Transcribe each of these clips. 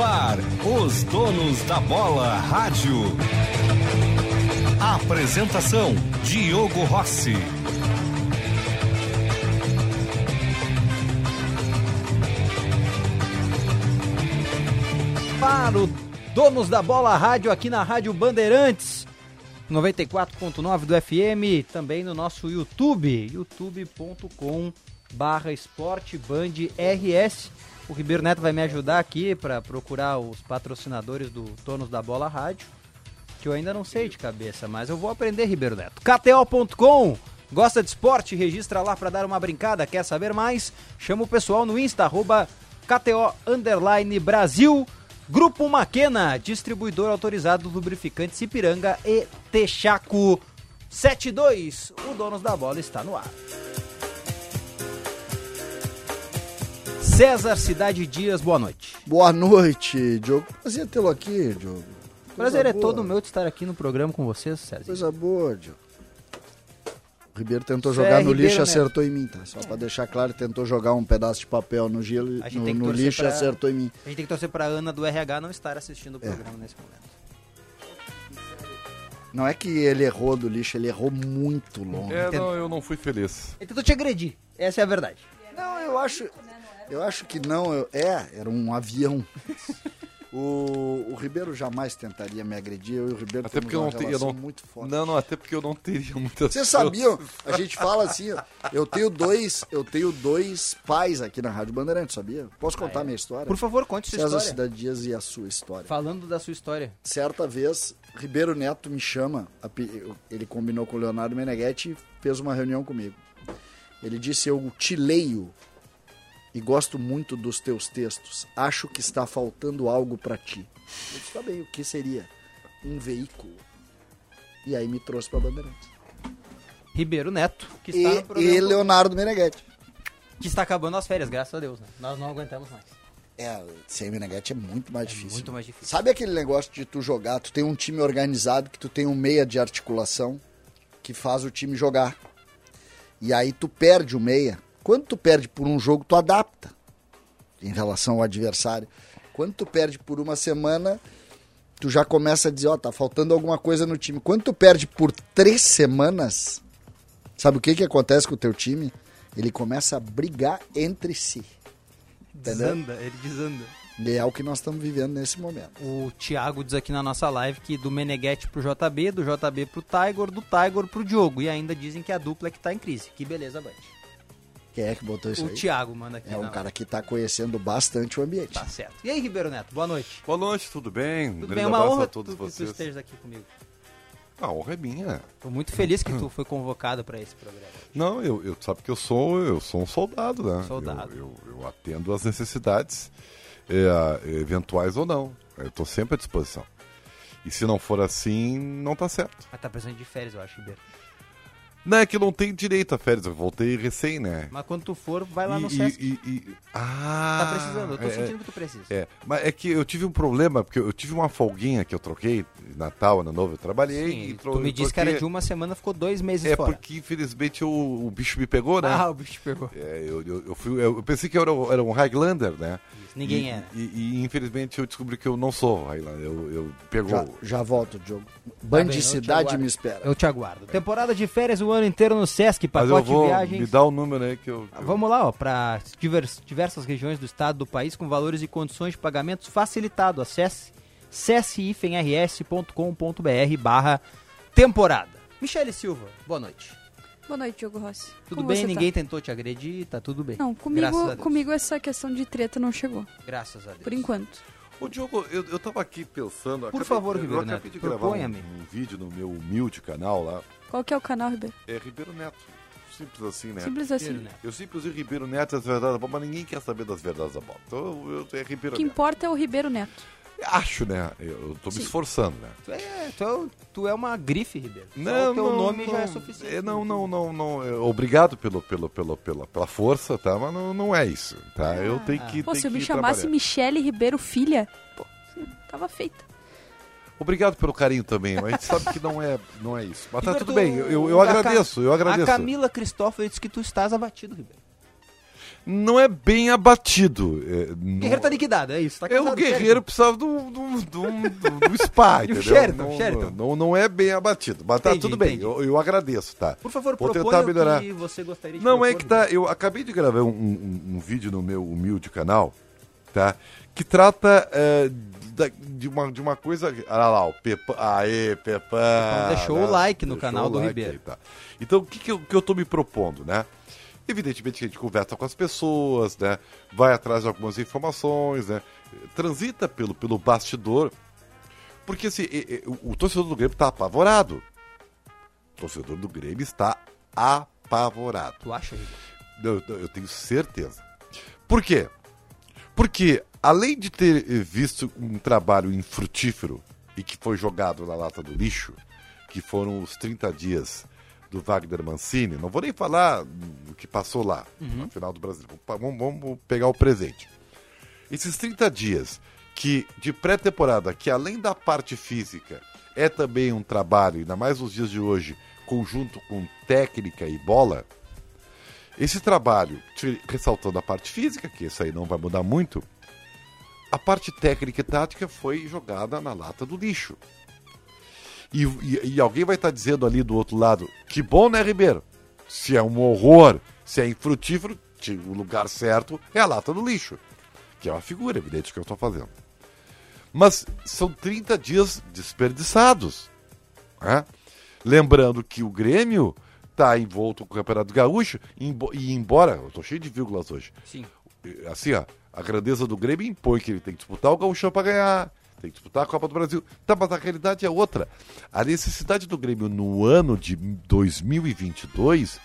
Ar, os donos da bola rádio. Apresentação: Diogo Rossi. Para o Donos da Bola Rádio aqui na Rádio Bandeirantes 94.9 do FM, também no nosso YouTube, youtube.com barra RS. O Ribeiro Neto vai me ajudar aqui para procurar os patrocinadores do Donos da Bola Rádio, que eu ainda não sei de cabeça, mas eu vou aprender, Ribeiro Neto. KTO.com Gosta de esporte? Registra lá para dar uma brincada. Quer saber mais? Chama o pessoal no Insta, arroba KTO Brasil. Grupo Maquena, distribuidor autorizado do lubrificante Cipiranga e Texaco 72. O Donos da Bola está no ar. César Cidade Dias, boa noite. Boa noite, Diogo. Prazer tê-lo aqui, Diogo. Prazer é todo meu de estar aqui no programa com vocês, César. Coisa boa, Diogo. O Ribeiro tentou Isso jogar é no Ribeiro lixo e acertou em mim, tá? Só é. pra deixar claro, tentou jogar um pedaço de papel no gelo, no, no lixo pra... e acertou em mim. A gente tem que torcer pra Ana do RH não estar assistindo o é. programa é. nesse momento. Não é que ele errou do lixo, ele errou muito longe. É, não, eu não fui feliz. Ele tentou te agredir, essa é a verdade. Não, eu acho, eu acho que não, eu, é, era um avião. O, o Ribeiro jamais tentaria me agredir, eu e o Ribeiro até porque eu não teria não, muito forte. Não, não, até porque eu não teria muitas Vocês sabiam? A gente fala assim, eu tenho dois, eu tenho dois pais aqui na Rádio Bandeirantes, sabia? Posso contar ah, é? minha história? Por favor, conte sua César história. Cidade Dias e a sua história. Falando da sua história. Certa vez, Ribeiro Neto me chama, ele combinou com o Leonardo Meneghetti e fez uma reunião comigo. Ele disse, eu te leio e gosto muito dos teus textos. Acho que está faltando algo para ti. Eu disse, tá bem, o que seria? Um veículo. E aí me trouxe para Bandeirantes. Ribeiro Neto, que está e, no programa. E Leonardo Meneghetti. Que está acabando as férias, graças a Deus. Né? Nós não aguentamos mais. É, sem Meneghetti é muito mais é difícil. Muito mais difícil. Sabe aquele negócio de tu jogar, tu tem um time organizado, que tu tem um meia de articulação que faz o time jogar. E aí tu perde o meia quando tu perde por um jogo, tu adapta em relação ao adversário. Quando tu perde por uma semana, tu já começa a dizer, ó, oh, tá faltando alguma coisa no time. Quando tu perde por três semanas, sabe o que que acontece com o teu time? Ele começa a brigar entre si. Desanda, ele desanda. E é o que nós estamos vivendo nesse momento. O Thiago diz aqui na nossa live que do Meneghetti pro JB, do JB pro Tiger, do Tiger pro Diogo. E ainda dizem que a dupla é que tá em crise. Que beleza, Band. Quem é que botou isso o aí? O Thiago manda aqui. É um cara que está conhecendo bastante o ambiente. Tá certo. E aí, Ribeiro Neto, boa noite. Boa noite, tudo bem? Tudo um bem, é uma honra a todos tu, vocês. que tu estejas aqui comigo. A honra é minha. Tô muito feliz que tu foi convocado para esse programa. Não, eu, eu sabe que eu sou eu sou um soldado, né? Soldado. Eu, eu, eu atendo às necessidades é, eventuais ou não. Eu estou sempre à disposição. E se não for assim, não tá certo. Mas tá precisando de férias, eu acho, Ribeiro. Não, é que eu não tenho direito a férias, eu voltei recém, né? Mas quando tu for, vai lá no e, Sesc. E, e, ah, tá precisando, eu tô é, sentindo que tu precisa. É, mas é que eu tive um problema, porque eu tive uma folguinha que eu troquei, Natal, Ano Novo, eu trabalhei Sim, e tro... Tu me disse que era de uma semana, ficou dois meses é fora. É porque, infelizmente, o, o, bicho me pegou, né? Ah, o bicho pegou. É, eu, eu, eu, fui, eu pensei que eu era, era um Highlander, né? Ninguém é. E, e, infelizmente eu descobri que eu não sou Highlander. Eu, eu pegou. Já, já volto, Diogo. Bandicidade tá me espera. Eu te aguardo. Temporada de férias o ano inteiro no Sesc, pacote Mas eu vou, de viagens. Me dá o um número aí que eu. Que Vamos lá, ó, para diversas regiões do estado do país com valores e condições de pagamentos facilitado. Acesse csifenrs.com.br barra temporada. Michele Silva, boa noite. Boa noite, Diogo Rossi. Tudo Como bem? Ninguém tá? tentou te agredir? Tá tudo bem? Não, comigo, comigo essa questão de treta não chegou. Graças a Deus. Por enquanto. Ô Diogo, eu, eu tava aqui pensando... Por acabei, favor, Ribeiro eu de gravar um, um, vídeo no meu humilde canal lá. Qual que é o canal, Ribeiro? É Ribeiro Neto. Simples assim, né? Simples assim. Eu sempre usei Ribeiro Neto as verdades da bola, mas ninguém quer saber das verdades da bola. Então eu, eu, é Ribeiro O que Neto. importa é o Ribeiro Neto. Acho, né? Eu tô me esforçando, né? Tu é, tu é, tu é uma grife, Ribeiro. Não, o teu não, nome não, já é suficiente. É, não, não, não, não. É, obrigado pelo, pelo, pelo, pela, pela força, tá? Mas não, não é isso, tá? Ah, eu tenho que. Pô, tenho se eu me chamasse Michele Ribeiro Filha, pô, tava feita. Obrigado pelo carinho também, mas a gente sabe que não é, não é isso. Mas tá tudo bem, eu, eu, eu agradeço, eu agradeço. A Camila Cristóforo disse que tu estás abatido, Ribeiro. Não é bem abatido. É, não- Guerreiro tá liquidado, é isso. Tá é, o guerreiro precisava do, do, do, do, spa, o entendeu? Sheraton, não, Sheraton. Não, não é bem abatido, mas tá Entendi, tudo bem, eu, eu agradeço, tá? Por favor, Vou tentar melhorar. que você gostaria de Não, é propor, que tá. Eu acabei de gravar um, um- um vídeo no meu humilde canal, tá? Que trata é, da- de, uma, de uma coisa. Olha lá, o Pepa. Aê, Pepão. Pepão deixou o like no canal o do like Ribeiro. aí, tá. Então, o que, que, eu, que eu tô me propondo, né? Evidentemente que a gente conversa com as pessoas, né? Vai atrás de algumas informações, né? Transita pelo, pelo bastidor. Porque assim, o, torcedor do Grêmio está apavorado. O torcedor do Grêmio está apavorado. Tu acha? Eu, eu tenho certeza. Por quê? Porque, além de ter visto um trabalho infrutífero e que foi jogado na lata do lixo, que foram os 30 dias do Wagner Mancini, não vou nem falar do que passou lá, na final do Brasil. Vamos, vamos pegar o presente. Esses 30 dias que de pré-temporada, que além da parte física, é também um trabalho, ainda mais nos dias de hoje, conjunto com técnica e bola, esse trabalho, ressaltando a parte física, que isso aí não vai mudar muito, a parte técnica e tática foi jogada na lata do lixo. E, e- e alguém vai estar dizendo ali do outro lado, que bom, né, Ribeiro? Se é um horror, se é infrutífero, o lugar certo é a lata do lixo. Que é uma figura evidente que eu estou fazendo. Mas são 30 dias desperdiçados. né? Lembrando que o Grêmio está envolto com o Campeonato Gaúcho e embora, eu estou cheio de vírgulas hoje, Sim. assim, ó, a grandeza do Grêmio impõe que ele tem que disputar o Gaúcho para ganhar, tem que disputar a Copa do Brasil. Tá, mas a realidade é outra. A necessidade do Grêmio no ano de 2022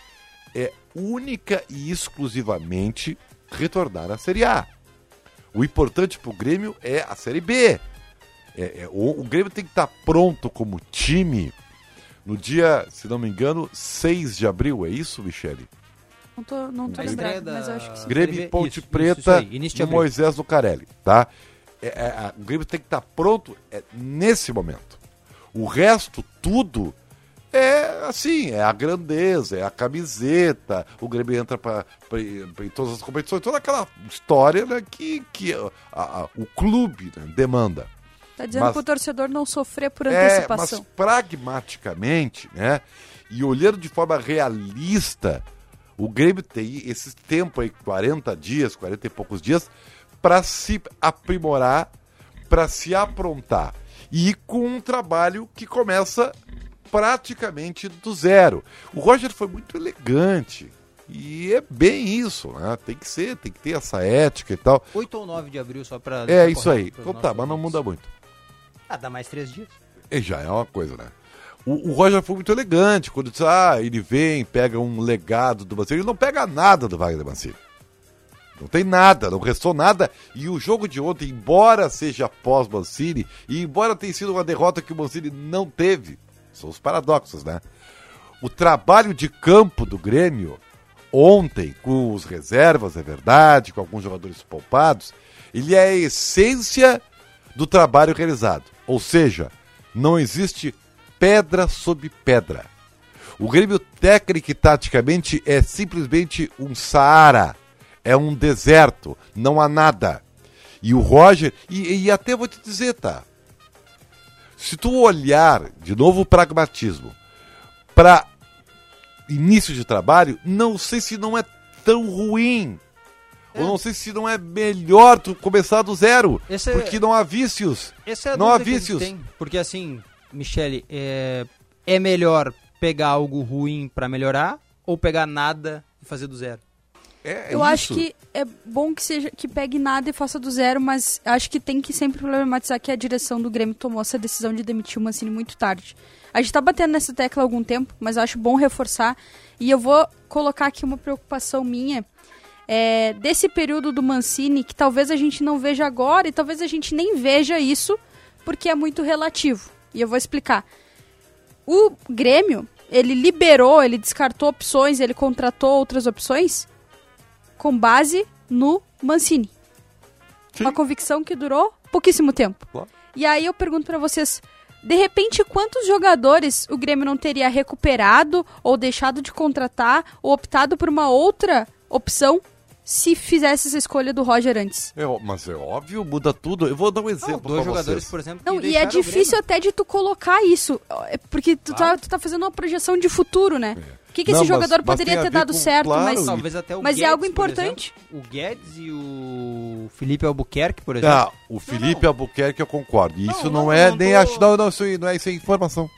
é única e exclusivamente retornar à Série A. O importante para o Grêmio é a Série B. É- é- o, o Grêmio tem que estar pronto como time no dia, se não me engano, 6 de abril. É isso, Michele? Não tô, não tô lembrado, mas eu acho que sim. Grêmio e Ponte isso, isso, Preta isso no abril. Moisés Lucarelli, tá? É, é, a- o Grêmio tem que estar pronto é, nesse momento. O resto, tudo, é assim, é a grandeza, é a camiseta, o Grêmio entra pra- em todas as competições, toda aquela história né, que, que a- a- o clube né, demanda. Tá dizendo Mas- pro torcedor não sofrer por É, mas antecipação. pragmaticamente, né? E olhando de forma realista, o Grêmio tem esse tempo aí, 40 dias, 40 e poucos dias, para se aprimorar, para se aprontar. E com um trabalho que começa praticamente do zero. O Roger foi muito elegante. E é bem isso, né? Tem que ser, tem que ter essa ética e tal. 8 ou 9 de abril, só pra. É isso aí. Então tá, mas não muda muito. Ah, dá mais três dias. E já é uma coisa, né? O, o Roger foi muito elegante quando disse: ah, ele vem, pega um legado do Mancini. Ele não pega nada do Wagner Mancini. Não tem nada, não restou nada. E o jogo de ontem, embora seja pós-Mancini, e embora tenha sido uma derrota que o Mancini não teve, são os paradoxos, né? O trabalho de campo do Grêmio, ontem, com os reservas, é verdade, com alguns jogadores poupados, ele é a essência do trabalho realizado. Ou seja, não existe pedra sobre pedra. O Grêmio técnico e taticamente é simplesmente um Saara, é um deserto, não há nada. E o Roger, e, e até vou te dizer, tá? Se tu olhar, de novo o pragmatismo, para início de trabalho, não sei se não é tão ruim. Ou não sei se não é melhor tu começar do zero. É- porque não há vícios. É não há vícios. tem. Porque assim, Michele, é, é melhor pegar algo ruim pra melhorar ou pegar nada e fazer do zero? É Eu acho isso. que é bom que seja que pegue nada e faça do zero, mas acho que tem que sempre problematizar que a direção do Grêmio tomou essa decisão de demitir o Mancini muito tarde. A gente tá batendo nessa tecla há algum tempo, mas eu acho bom reforçar. E eu vou colocar aqui uma preocupação minha é, desse período do Mancini, que talvez a gente não veja agora e talvez a gente nem veja isso, porque é muito relativo. E eu vou explicar. O Grêmio, ele liberou, ele descartou opções, ele contratou outras opções com base no Mancini. Sim. Uma convicção que durou pouquíssimo tempo. Claro. E aí eu pergunto pra vocês, de repente quantos jogadores o Grêmio não teria recuperado ou deixado de contratar ou optado por uma outra opção se fizesse essa escolha do Roger antes. É, mas é óbvio, muda tudo. Eu vou dar um Não, exemplo dois jogadores, vocês. por exemplo, Não, e é difícil até de tu colocar isso. é Porque tu, tá, Claro. tu tá fazendo uma projeção de futuro, né? O que, que Não, esse jogador mas poderia ter dado com- certo, claro, mas. Talvez até o Mas é Guedes, algo por importante. exemplo, o Guedes e o Felipe Albuquerque, por exemplo. Ah, o Felipe Albuquerque eu concordo. E Não, Isso não, não, é não nem tô- acho. Não, não, isso não é, isso é informação.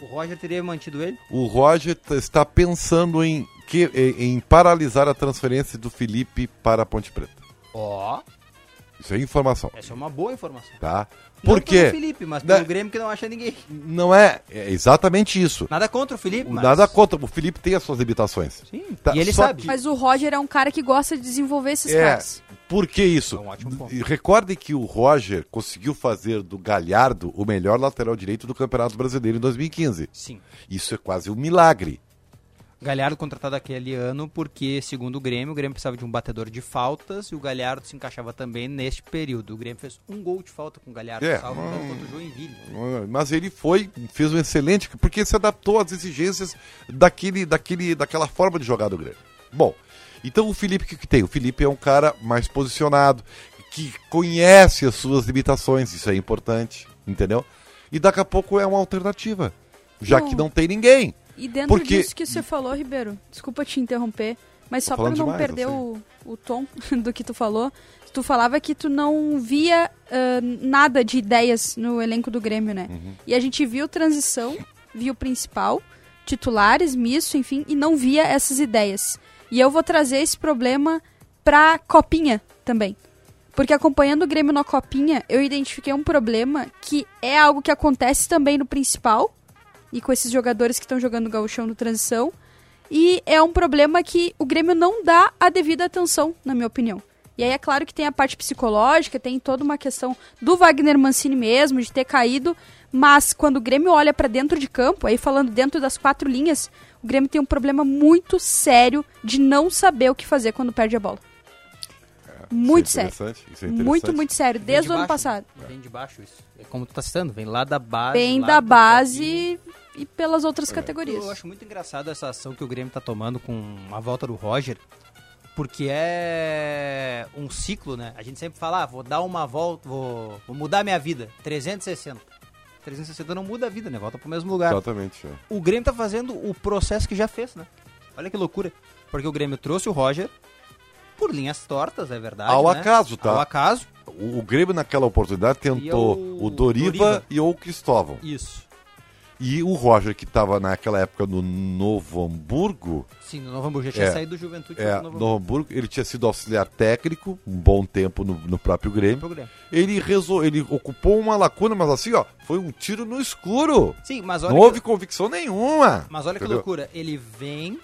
O Roger teria mantido ele. O Roger está pensando em, que, em, em paralisar a transferência do Felipe para a Ponte Preta. Ó, Isso é informação, essa é uma boa informação. tá? Não Por pelo quê? Felipe, mas pelo Grêmio que não acha ninguém. Não é, é exatamente isso. Nada contra o Felipe, mas... Nada contra. O Felipe tem as suas limitações. Sim, Tá, e ele só sabe. que- Mas o Roger é um cara que gosta de desenvolver esses É, caras. por que isso? É um ótimo ponto. E Recordem que o Roger conseguiu fazer do Galhardo o melhor lateral direito do Campeonato Brasileiro em 2015. Sim. Isso é quase um milagre. Galhardo contratado aquele ano porque, segundo o Grêmio, o Grêmio precisava de um batedor de faltas e o Galhardo se encaixava também neste período. O Grêmio fez um gol de falta com o Galhardo, É, salvo hum. engano, contra o Joinville. Mas ele foi, fez um excelente, porque se adaptou às exigências daquele, daquele, daquela forma de jogar do Grêmio. Bom, então o Felipe, o que, que tem? O Felipe é um cara mais posicionado, que conhece as suas limitações, isso é importante, entendeu? E daqui a pouco é uma alternativa, já Não. que não tem ninguém. E dentro Porque- disso que você falou, Ribeiro, desculpa te interromper, mas só Tô falando não demais, perder o, o tom do que tu falou, tu falava que tu não via ah, nada de ideias no elenco do Grêmio, né? Uhum. E a gente viu transição, viu principal, titulares, misto, enfim, e não via essas ideias. E eu vou trazer esse problema pra Copinha também. Porque acompanhando o Grêmio na Copinha, eu identifiquei um problema que é algo que acontece também no principal, e com esses jogadores que estão jogando gauchão no transição. E é um problema que o Grêmio não dá a devida atenção, na minha opinião. E aí é claro que tem a parte psicológica, tem toda uma questão do Wagner Mancini mesmo, de ter caído, mas quando o Grêmio olha pra dentro de campo, aí falando dentro das quatro linhas, o Grêmio tem um problema muito sério de não saber o que fazer quando perde a bola. Muito Isso é sério. isso é Muito, interessante. muito sério, Vem desde de o ano baixo, passado. né? Vem de baixo isso. É como tu tá citando, vem lá da base. Lá da base e pelas outras categorias. Eu acho muito engraçado essa ação que o Grêmio tá tomando com a volta do Roger, porque é um ciclo, né? A gente sempre fala, ah, vou dar uma volta, vou, vou mudar minha vida. 360. 360 não muda a vida, né? Volta pro mesmo lugar. Exatamente. é. O Grêmio tá fazendo o processo que já fez, né? Olha que loucura. Porque o Grêmio trouxe o Roger por linhas tortas, é verdade. Ao né? acaso, tá? Ao acaso. O, o Grêmio naquela oportunidade tentou o- o, Doriva, Doriva. e o Cristóvão. Isso. E o Roger, que estava naquela época no Novo Hamburgo, Sim, no Novo Hamburgo. Já tinha É. saído do Juventude é, Novo no Hamburgo, ele tinha sido auxiliar técnico um bom tempo no, no próprio Grêmio. Ele resol... ele ocupou uma lacuna, mas assim, ó, foi um tiro no escuro. Sim, mas olha Não que- houve convicção nenhuma. Mas olha que Entendeu? loucura, ele vem,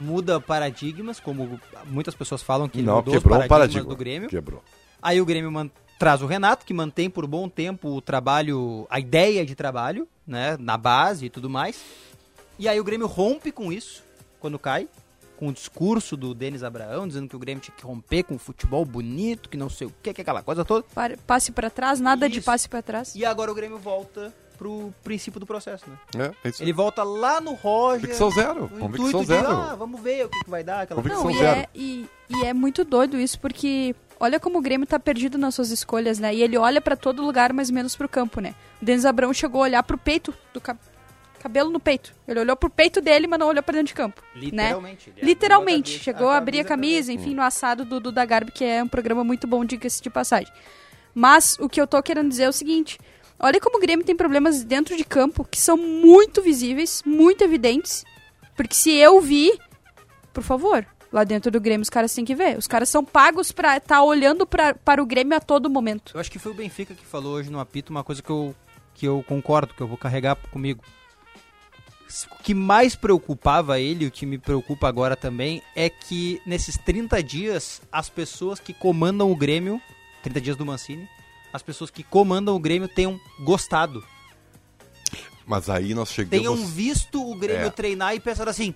muda paradigmas, como muitas pessoas falam que ele Não, mudou quebrou os um paradigmas paradigma. do Grêmio. Quebrou. Aí o Grêmio man- traz o Renato, que mantém por bom tempo o trabalho, a ideia de trabalho, né, na base e tudo mais. E aí o Grêmio rompe com isso, quando cai, com o discurso do Denis Abraão, dizendo que o Grêmio tinha que romper com o futebol bonito, que não sei o que, que é aquela coisa toda. Pare- Passe pra trás, nada de Isso. passe pra trás. E agora o Grêmio volta pro princípio do processo, né? É, é isso. Ele volta lá no Roger. Convicção zero, convicção intuito de, zero. ah, vamos ver o que, que vai dar. Aquela Convicção Não, e zero. é, e, e é muito doido isso, porque olha como o Grêmio tá perdido nas suas escolhas, né? E ele olha pra todo lugar, mas menos pro campo, né? O Denis Abrão chegou a olhar pro peito do ca- cabelo no peito. Ele olhou pro peito dele, mas não olhou pra dentro de campo. Literalmente. ele Literalmente, abriu chegou a abrir a camisa, enfim, no assado do Duda Garbi, que é um programa muito bom, diga-se de passagem. Mas o que eu tô querendo dizer é o seguinte: olha como o Grêmio tem problemas dentro de campo que são muito visíveis, muito evidentes. Porque se eu vi, por favor, lá dentro do Grêmio os caras têm que ver. Os caras são pagos pra estar olhando pra, para o Grêmio a todo momento. Eu acho que foi o Benfica que falou hoje no apito uma coisa que eu, que eu concordo, que eu vou carregar comigo. O que mais preocupava ele, o que me preocupa agora também, é que nesses 30 dias, as pessoas que comandam o Grêmio, 30 dias do Mancini, as pessoas que comandam o Grêmio tenham gostado. Mas aí nós chegamos... Tenham visto o Grêmio É. treinar e pensado assim,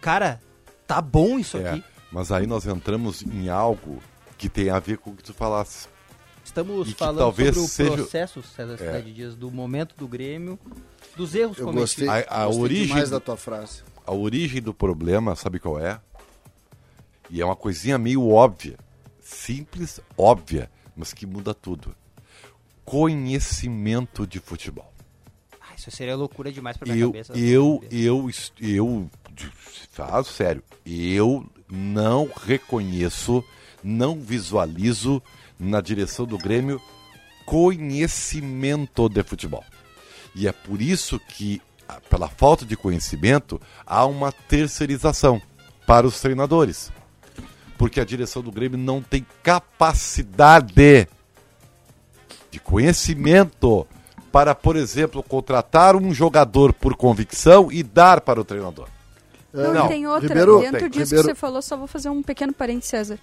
cara, tá bom isso É, aqui. mas aí nós entramos em algo que tem a ver com o que tu falasse. Estamos E falando talvez sobre o seja- processo, César Cidade Dias, do momento do Grêmio, dos erros Eu cometidos. gostei, A- a gostei origem da tua frase. A origem do problema, sabe qual é? E é uma coisinha meio óbvia. Simples, óbvia, mas que muda tudo. Conhecimento de futebol. Ah, isso seria loucura demais pra minha Eu, cabeça. eu, eu, eu, eu, falo sério, eu não reconheço, não visualizo na direção do Grêmio conhecimento de futebol. E é por isso que, pela falta de conhecimento, há uma terceirização para os treinadores. Porque a direção do Grêmio não tem capacidade de conhecimento para, por exemplo, contratar um jogador por convicção e dar para o treinador. Não, Não, tem outra. Ribeiro- Dentro tem. disso Ribeiro- que você falou, só vou fazer um pequeno parênteses, César.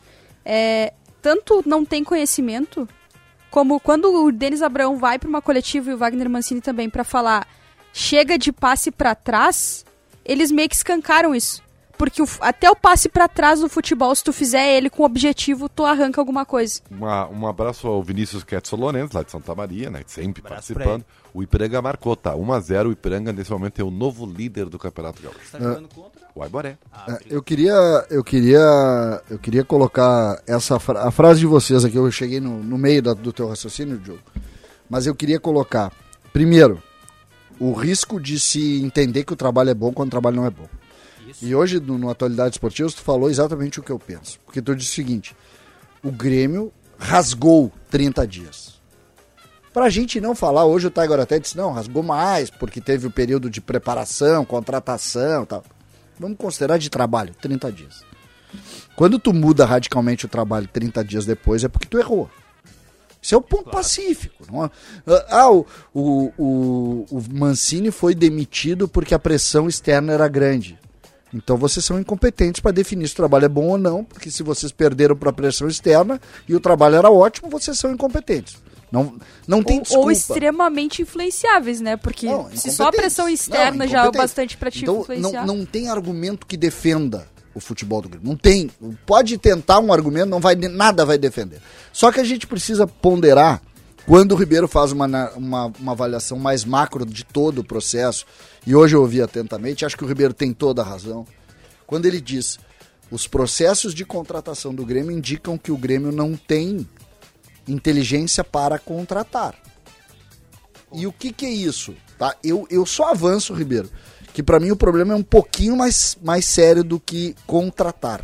É, tanto não tem conhecimento, como quando o Denis Abraão vai para uma coletiva e o Wagner Mancini também para falar chega de passe para trás, eles meio que escancaram isso. Porque o- até o passe para trás no futebol, se tu fizer ele com objetivo, tu arranca alguma coisa. Uma- um abraço ao Vinícius Quetzal Lourenço, lá de Santa Maria, né? Sempre Abraço participando. O Ipiranga marcou, tá? 1x0. O Ipiranga, nesse momento, é o novo líder do Campeonato Gaúcho. Você tá jogando contra? O Aiboré. Ah, É. Eu queria, eu queria, eu queria colocar essa fra- a frase de vocês aqui. Eu cheguei no, no meio da- do teu raciocínio, Diogo. Mas eu queria colocar, primeiro, o risco de se entender que o trabalho é bom quando o trabalho não é bom. Isso. E hoje, no, no Atualidade Esportiva, tu falou exatamente o que eu penso. Porque tu disse o seguinte: o Grêmio rasgou 30 dias. Pra gente não falar, hoje o Tiger até disse, não, rasgou mais, porque teve o período de preparação, contratação e tal. Vamos considerar de trabalho, 30 dias. Quando tu muda radicalmente o trabalho 30 dias depois, é porque tu errou. Isso é o ponto pacífico. Não é? Ah, o, o, o, o Mancini foi demitido porque a pressão externa era grande. Então vocês são incompetentes para definir se o trabalho é bom ou não, porque se vocês perderam para a pressão externa e o trabalho era ótimo, vocês são incompetentes. Não, não tem Ou, desculpa. ou extremamente influenciáveis, né? Porque Não, se só a pressão externa Não, já é bastante pra te então, influenciar. Não, não tem argumento que defenda o futebol do Grêmio. Não tem. Pode tentar um argumento, não vai nada vai defender. Só que a gente precisa ponderar quando o Ribeiro faz uma, uma, uma avaliação mais macro de todo o processo, e hoje eu ouvi atentamente, acho que o Ribeiro tem toda a razão. Quando ele diz os processos de contratação do Grêmio indicam que o Grêmio não tem inteligência para contratar. E o que, que é isso? Tá? Eu, eu só avanço, Ribeiro, que para mim o problema é um pouquinho mais, mais sério do que contratar.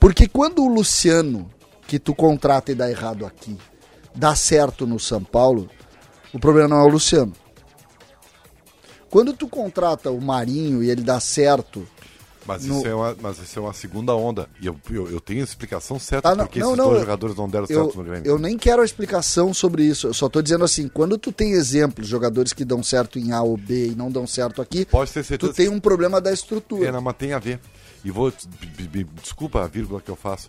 Porque quando o Luciano, que tu contrata e dá errado aqui, dá certo no São Paulo, o problema não é o Luciano. Quando tu contrata o Marinho e ele dá certo Mas, No- isso é uma, mas isso é uma segunda onda. E eu, eu, eu tenho a explicação certa Ah, não, porque não, esses não, dois eu- jogadores não deram certo no Grêmio. eu nem quero a explicação sobre isso. Eu só tô dizendo assim, quando tu tem exemplos, jogadores que dão certo em A ou B e não dão certo aqui, Pode ter tu tem um problema da estrutura. É, não, mas tem a ver. E vou. Desculpa a vírgula que eu faço.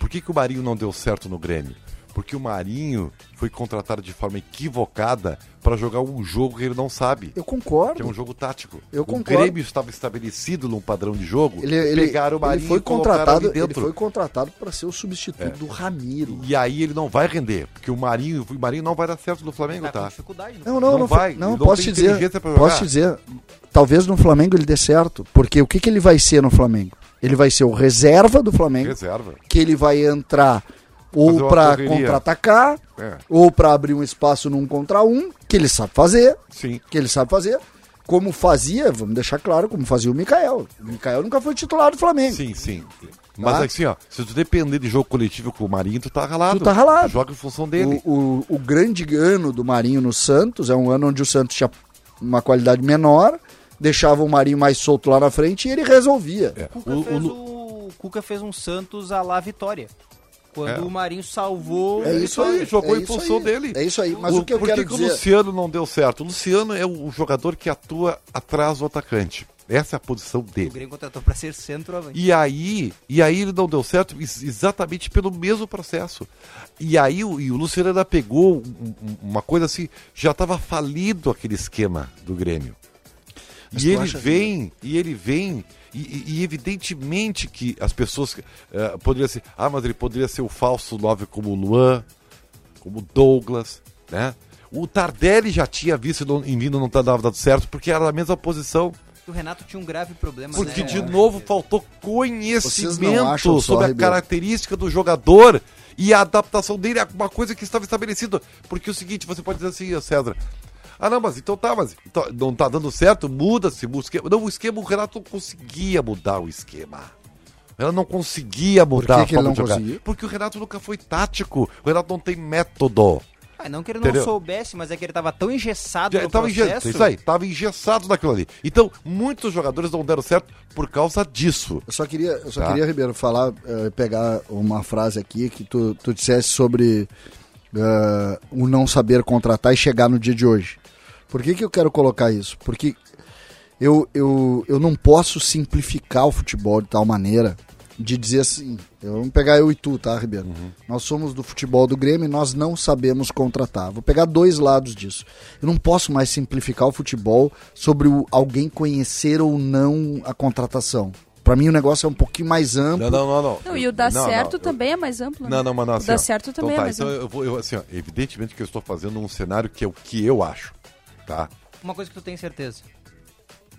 Por que, que o Marinho não deu certo no Grêmio? Porque o Marinho foi contratado de forma equivocada para jogar um jogo que ele não sabe. Eu concordo. Que é um jogo tático. Eu o concordo. Grêmio estava estabelecido num padrão de jogo. Ele, ele, pegaram o ele Marinho foi e colocaram contratado, ali ele foi contratado para ser o substituto É. do Ramiro. E aí ele não vai render. Porque o Marinho, o Marinho não vai dar certo no Flamengo, Tá tá? dificuldade. Não, não, Não não, vai, não, ele não posso tem te dizer, posso te dizer, talvez no Flamengo ele dê certo, porque o que, que ele vai ser no Flamengo? Ele vai ser o reserva do Flamengo, Reserva. que ele vai entrar ou para contra-atacar, É, ou para abrir um espaço num contra um, que ele sabe fazer, sim. que ele sabe fazer, como fazia, vamos deixar claro, como fazia o Mikael. O Mikael nunca foi titular do Flamengo. Sim, sim. Mas Tá? assim, ó, se tu depender de jogo coletivo com o Marinho, tu tá ralado. Tu tá ralado. joga em função dele. O, o, o grande ano do Marinho no Santos é um ano onde o Santos tinha uma qualidade menor, deixava o Marinho mais solto lá na frente e ele resolvia. É, O Cuca, o- o fez, o... Cuca fez um Santos à lá Vitória. Quando É. o Marinho salvou. É isso aí. jogou é função aí, dele. É isso aí. Mas o, que eu por quero que, que o dizer... Luciano não deu certo? O Luciano é o jogador que atua atrás do atacante. Essa é a posição O dele. Grêmio contratou pra ser centroavante. E aí, e aí ele não deu certo ex- exatamente pelo mesmo processo. E aí o, e o Luciano ainda pegou um- um- uma coisa assim, já estava falido aquele esquema do Grêmio. Mas E ele acha vem, e ele vem, e, e- e evidentemente que as pessoas eh, poderiam ser, ah, mas ele poderia ser o falso 9 como o Luan, como o Douglas, né? O Tardelli já tinha visto não- em vindo não estava dando certo porque era na mesma posição. O Renato tinha um grave problema, Porque né? de novo faltou conhecimento sobre a Ribeiro? característica do jogador e a adaptação dele a uma coisa que estava estabelecida. Porque é o seguinte, você pode dizer assim, César. Ah, não, mas então tá, mas então, não tá dando certo, muda-se o esquema. Não, o esquema, o Renato não conseguia mudar o esquema. Ela não conseguia mudar que a que ele não de jogar. conseguia? Porque o Renato nunca foi tático. O Renato não tem método. Ah, não que ele Entendeu? não soubesse, mas é que ele tava tão engessado Já no tava enge- processo. Isso aí, tava engessado naquilo ali. Então, muitos jogadores não deram certo por causa disso. Eu só queria, eu só Tá. queria Ribeiro, falar, eh, pegar uma frase aqui que tu, tu dissesse sobre eh, o não saber contratar e chegar no dia de hoje. Por que, que eu quero colocar isso? Porque eu, eu, eu não posso simplificar o futebol de tal maneira de dizer assim, eu- vamos pegar eu e tu, tá, Ribeiro? Nós somos do futebol do Grêmio e nós não sabemos contratar. Vou pegar dois lados disso. Eu não posso mais simplificar o futebol sobre o, alguém conhecer ou não a contratação. Pra mim o negócio é um pouquinho mais amplo. Não, não, não, não. Não, e o dar Não, certo não, eu- também é mais amplo, né? Não, não, mas não, O assim, dar ó. certo Então também tá, é mais então amplo. eu vou, eu, assim, ó, evidentemente que eu estou fazendo um cenário que é o que eu acho, tá? Uma coisa que tu tem certeza.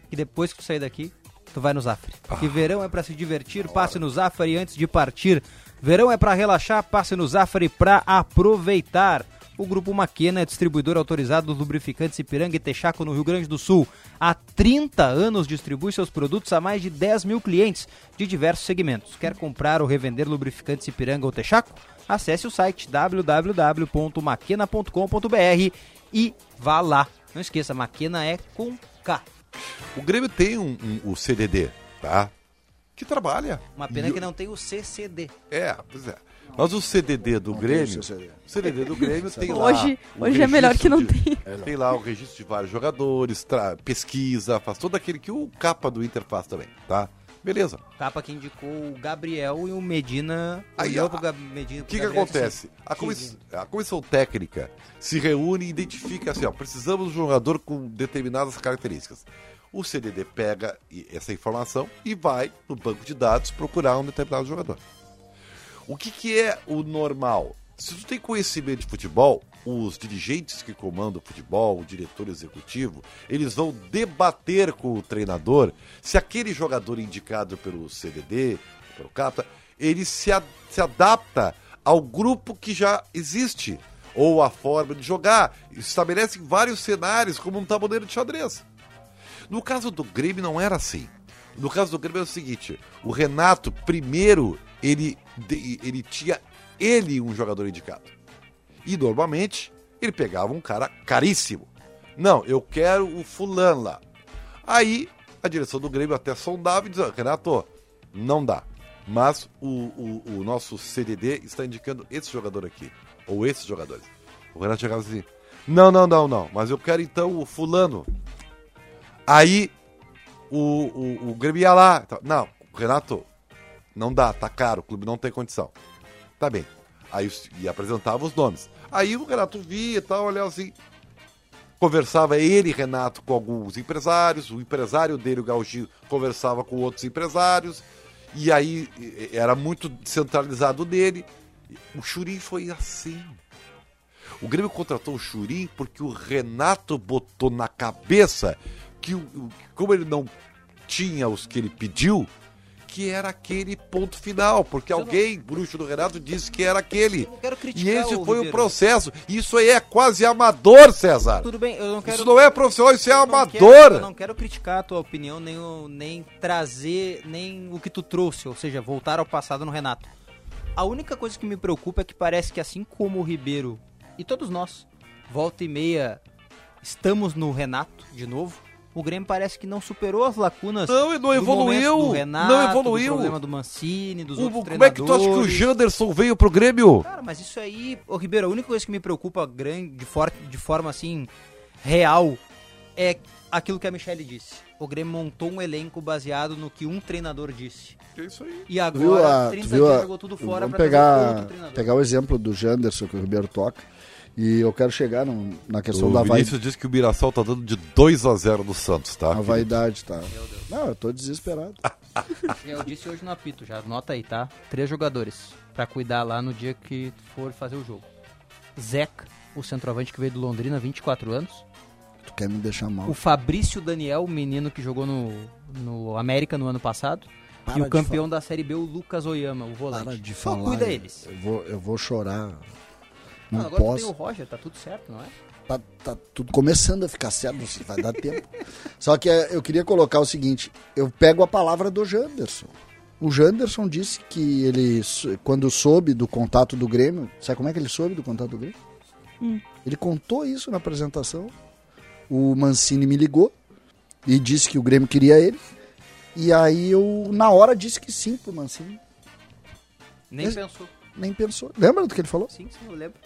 Que depois que tu sair daqui, tu vai no Zafari. Que verão é pra se divertir, passe no Zafari antes de partir. Verão é pra relaxar, passe no Zafari pra aproveitar. O Grupo Maquena é distribuidor autorizado dos lubrificantes Ipiranga e Texaco no Rio Grande do Sul. Há 30 anos distribui seus produtos a mais de 10 mil clientes de diversos segmentos. Quer comprar ou revender lubrificantes Ipiranga ou Texaco? Acesse o site www.maquena.com.br e vá lá. Não esqueça, Maquena é com K. O Grêmio tem um, um- o CDD, tá? Que trabalha. Uma pena E que o- não tem o CCD. É, pois é. Mas o CDD do tem Grêmio, o CDD. o CDD do Grêmio tem lá. Hoje- hoje é melhor que não de- tenha. Tem lá o registro de vários jogadores, tra- pesquisa, faz todo aquele que o capa do Inter faz também, tá? Beleza. Capa que indicou o Gabriel e o Medina. Aí, olhou a- pro Gab- Medina. O que, que acontece? A, comiss- a comissão técnica se reúne e identifica assim, ó, precisamos de um jogador com determinadas características. O CDD pega essa informação e vai no banco de dados procurar um determinado jogador. O que, que é o normal? Se tu tem conhecimento de futebol, os dirigentes que comandam o futebol, o diretor executivo, eles vão debater com o treinador se aquele jogador indicado pelo CDD, pelo CAPTA, ele se, a- se adapta ao grupo que já existe, ou a forma de jogar. Estabelece vários cenários, como um tabuleiro de xadrez. No caso do Grêmio não era assim. No caso do Grêmio é o seguinte: o Renato, primeiro, ele, ele tinha ele um jogador indicado. E normalmente ele pegava um cara caríssimo. Não, eu quero o fulano lá. Aí a direção do Grêmio até sondava e dizia, Renato, não dá. Mas o, o, o nosso CDD está indicando esse jogador aqui. Ou esses jogadores. O Renato chegava assim, não, não, não, não. Mas eu quero então o fulano. Aí o, o, o Grêmio ia lá. tá, Não, Renato, não dá, tá caro, o clube não tem condição. Tá bem. Aí e apresentava os nomes. Aí o Renato via e tal, olhava assim. Conversava ele, Renato, com alguns empresários. O empresário dele, o Gauchinho, conversava com outros empresários. E aí e- e- era muito centralizado nele. O Churim foi assim. O Grêmio contratou o Churim porque o Renato botou na cabeça que, como ele não tinha os que ele pediu, que era aquele ponto final. Porque alguém, bruxo do Renato, disse que era aquele. Eu não quero E criticar esse o foi o Ribeiro. processo. Isso aí é quase amador, César. Tudo bem, eu não quero. Isso não é profissional, isso é eu não amador. quero- eu não quero criticar a tua opinião, nem, o- nem trazer nem o que tu trouxe, ou seja, voltar ao passado no Renato. A única coisa que me preocupa é que parece que assim como o Ribeiro e todos nós, volta e meia, estamos no Renato de novo. O Grêmio parece que não superou as lacunas. Não, e não do evoluiu, Do Renato, não evoluiu. Do problema do Mancini, dos O- outros como é que tu acha que o treinadores. Janderson veio pro Grêmio? Cara, mas isso aí, ô Ribeiro, a única coisa que me preocupa grande, de, for, de forma assim, real, é aquilo que a Michelle disse. O Grêmio montou um elenco baseado no que um treinador disse. É isso aí. E Tu viu agora, a, 30 tu viu dias a, jogou tudo fora vamos pra trazer outro pegar, treinador. pegar o exemplo do Janderson que o Ribeiro toca e eu quero chegar num- na questão O da vai, Vinícius disse que o Mirassol tá dando de 2 a 0 no Santos, tá? a vaidade, tá? Não, eu tô desesperado. Eu disse hoje no apito, já anota aí, tá? Três jogadores pra cuidar lá no dia que for fazer o jogo. Zeca, o centroavante que veio do Londrina, 24 anos. Tu quer me deixar mal. O Fabrício Daniel, o menino que jogou no, no América no ano passado. Para e o campeão da Série B, o Lucas Oyama, o volante. Para de Só falar. cuida eu- eles. Eu vou, eu vou chorar. Não Não, agora tu posso. tem o Roger, tá tudo certo, não é? Tá, tá tudo começando a ficar certo, não sei, vai dar tempo. Só que eh, eu queria colocar o seguinte: eu pego a palavra do Janderson. O Janderson disse que ele, quando soube do contato do Grêmio, sabe como é que ele soube do contato do Grêmio? Ele contou isso na apresentação. O Mancini me ligou e disse que o Grêmio queria ele. E aí eu, na hora, disse que sim pro Mancini. Nem Esse- pensou. Nem pensou. Lembra do que ele falou? Sim, sim, eu lembro.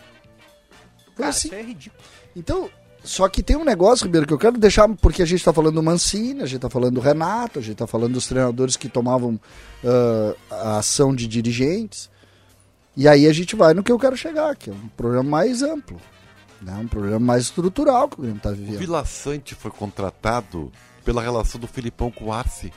Foi Cara, assim. isso é ridículo. Então, só que tem um negócio, Ribeiro, que eu quero deixar, porque a gente tá falando do Mancini, a gente tá falando do Renato, a gente tá falando dos treinadores que tomavam ah, a ação de dirigentes. E aí a gente vai no que eu quero chegar, que é um problema mais amplo. Né? Um problema mais estrutural que o Grêmio tá O vivendo. Vila Sante foi contratado pela relação do Filipão com o Arce.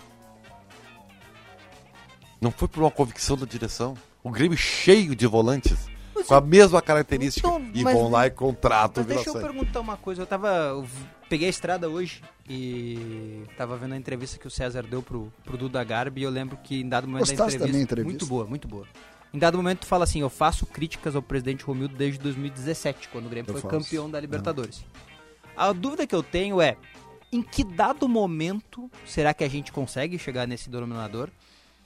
Não foi por uma convicção da direção. O Grêmio cheio de volantes, com a mesma característica. Então, e mas- vão lá e contratam Mas deixa eu perguntar uma coisa. Eu tava. eu peguei a estrada hoje e tava vendo a entrevista que o César deu pro, pro Duda Garbi e eu lembro que em dado momento da Gostaste entrevista, da entrevista? Muito boa, muito boa. Em dado momento tu fala assim, eu faço críticas ao presidente Romildo desde 2017, quando o Grêmio Eu foi faço. campeão da Libertadores. A dúvida que eu tenho é, em que dado momento será que a gente consegue chegar nesse denominador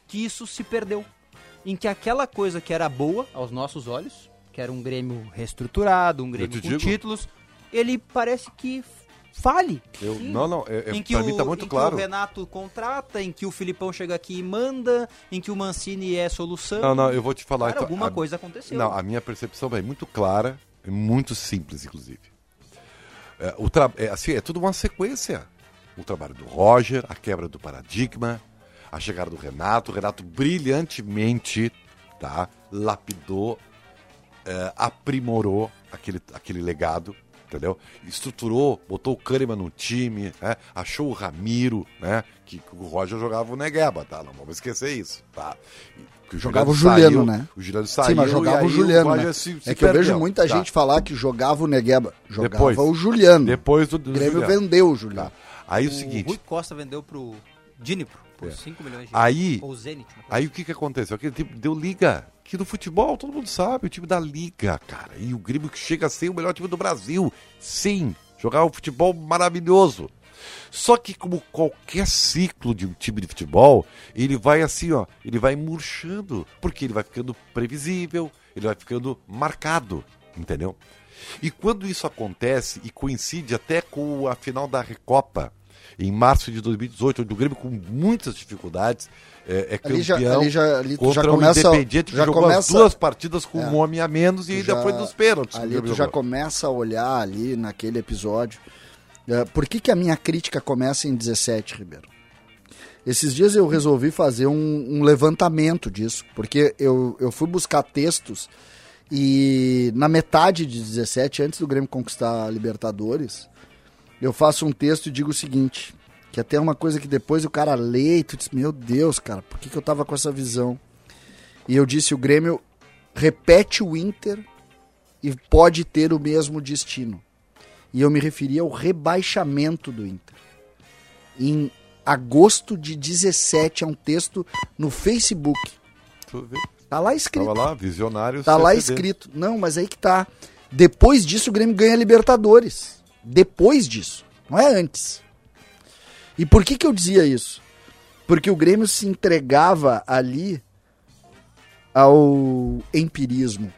que isso se perdeu? Em que aquela coisa que era boa aos nossos olhos, que era um Grêmio reestruturado, um Grêmio com digo. títulos, ele parece que fale. Eu- Sim. não, não, é, é, em que, pra o, mim tá muito em claro. que o Renato contrata, em que o Filipão chega aqui e manda, em que o Mancini é solução. Não, não, eu vou te falar. Cara, então, alguma a- coisa aconteceu. Não, a minha percepção é muito clara, é muito simples, inclusive. É, o tra... é, assim, é tudo uma sequência. O trabalho do Roger, a quebra do paradigma, a chegada do Renato. O Renato brilhantemente tá, lapidou, é, aprimorou aquele, aquele legado, entendeu? Estruturou, botou o Kahneman no time, né? achou o Ramiro, né? Que, que o Roger jogava o Negueba, tá? Não vamos esquecer isso, tá? Que Jogava o Juliano saiu, né? O Juliano saiu Sim, mas jogava e aí o Juliano, Roger né? se- se é que eu vejo perdeu, muita tá? gente falar que jogava o Negueba. Jogava Depois. o Juliano. Depois do, do o Grêmio Juliano. vendeu o Juliano. Tá. Aí o, o seguinte, Rui Costa vendeu pro Dnipro por É. 5 milhões de Aí- Ou Zenit. aí o que que aconteceu? Aquele time deu liga. Que no futebol, todo mundo sabe, o time da liga, cara. E o Grêmio que chega a ser o melhor time do Brasil. Sim, jogar um futebol maravilhoso. Só que como qualquer ciclo de um time de futebol, ele vai assim, ó, ele vai murchando, porque ele vai ficando previsível, ele vai ficando marcado, entendeu? E quando isso acontece e coincide até com a final da Recopa, em março de 2018, onde o Grêmio com muitas dificuldades é, é Ali já- campeão ali já- ali tu contra já o começa- Independiente que já jogou começa- as duas partidas com É. um homem a menos e ainda já- foi nos pênaltis. Ali tu já jogou. começa a olhar ali naquele episódio. É, por que, que a minha crítica começa em 17, Ribeiro? Esses dias eu resolvi fazer um, um levantamento disso, porque eu, eu fui buscar textos e na metade de 17, antes do Grêmio conquistar a Libertadores, eu faço um texto e digo o seguinte, que até é uma coisa que depois o cara lê e tu diz, meu Deus, cara, por que, que eu tava com essa visão? E eu disse, o Grêmio repete o Inter e pode ter o mesmo destino. E eu me referi ao rebaixamento do Inter. Em agosto de 17, é um texto no Facebook. Tu vê? Tá lá escrito. Tava lá, visionário. Tá lá escrito. Não, mas aí que tá. Depois disso, o Grêmio ganha Libertadores. Depois disso. Não é antes. E por que, que eu dizia isso? Porque o Grêmio se entregava ali ao empirismo.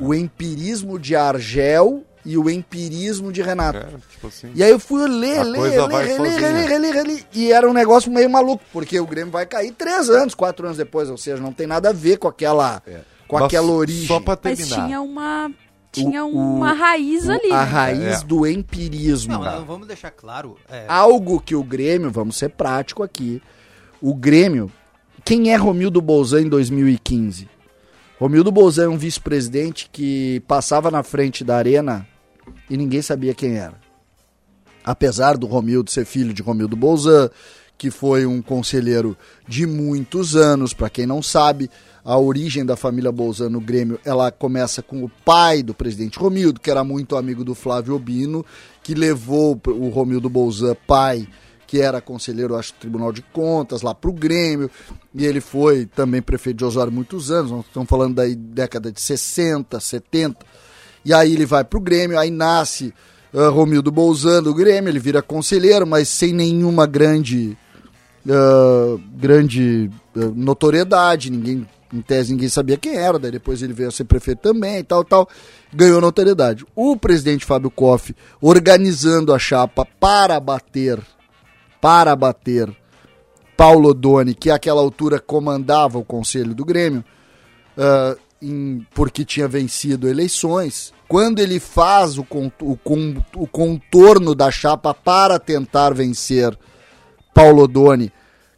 O empirismo de Argel e o empirismo de Renato. É, tipo assim. E aí eu fui ler, ler, ler, ler, ler, ler, ler, ler, E era um negócio meio maluco, porque o Grêmio vai cair três anos, quatro anos depois, ou seja, não tem nada a ver com aquela, É. com Mas aquela origem. Só pra Mas terminar. tinha uma, tinha O- uma raiz O- ali. a né? raiz É. do empirismo. Não, não, vamos deixar claro. é, Algo que o Grêmio, vamos ser prático aqui, o Grêmio, quem é Romildo Bolzan em 2015? Romildo Bolzan é um vice-presidente que passava na frente da arena e ninguém sabia quem era. Apesar do Romildo ser filho de Romildo Bolzan, que foi um conselheiro de muitos anos, para quem não sabe, a origem da família Bolzan no Grêmio, ela começa com o pai do presidente Romildo, que era muito amigo do Flávio Obino, que levou o Romildo Bolzan, pai, que era conselheiro, acho, do Tribunal de Contas, lá para o Grêmio, e ele foi também prefeito de Osório muitos anos, nós estamos falando da década de 60, 70, e aí ele vai para o Grêmio, aí nasce uh, Romildo Bolzan do Grêmio, ele vira conselheiro, mas sem nenhuma grande, uh, grande uh, notoriedade, ninguém em tese ninguém sabia quem era, daí depois ele veio a ser prefeito também e tal, tal, ganhou notoriedade. O presidente Fábio Koff organizando a chapa para bater, para bater Paulo Doni, que àquela altura comandava o conselho do Grêmio, uh, em, porque tinha vencido eleições. Quando ele faz o, o, o contorno da chapa para tentar vencer Paulo Doni,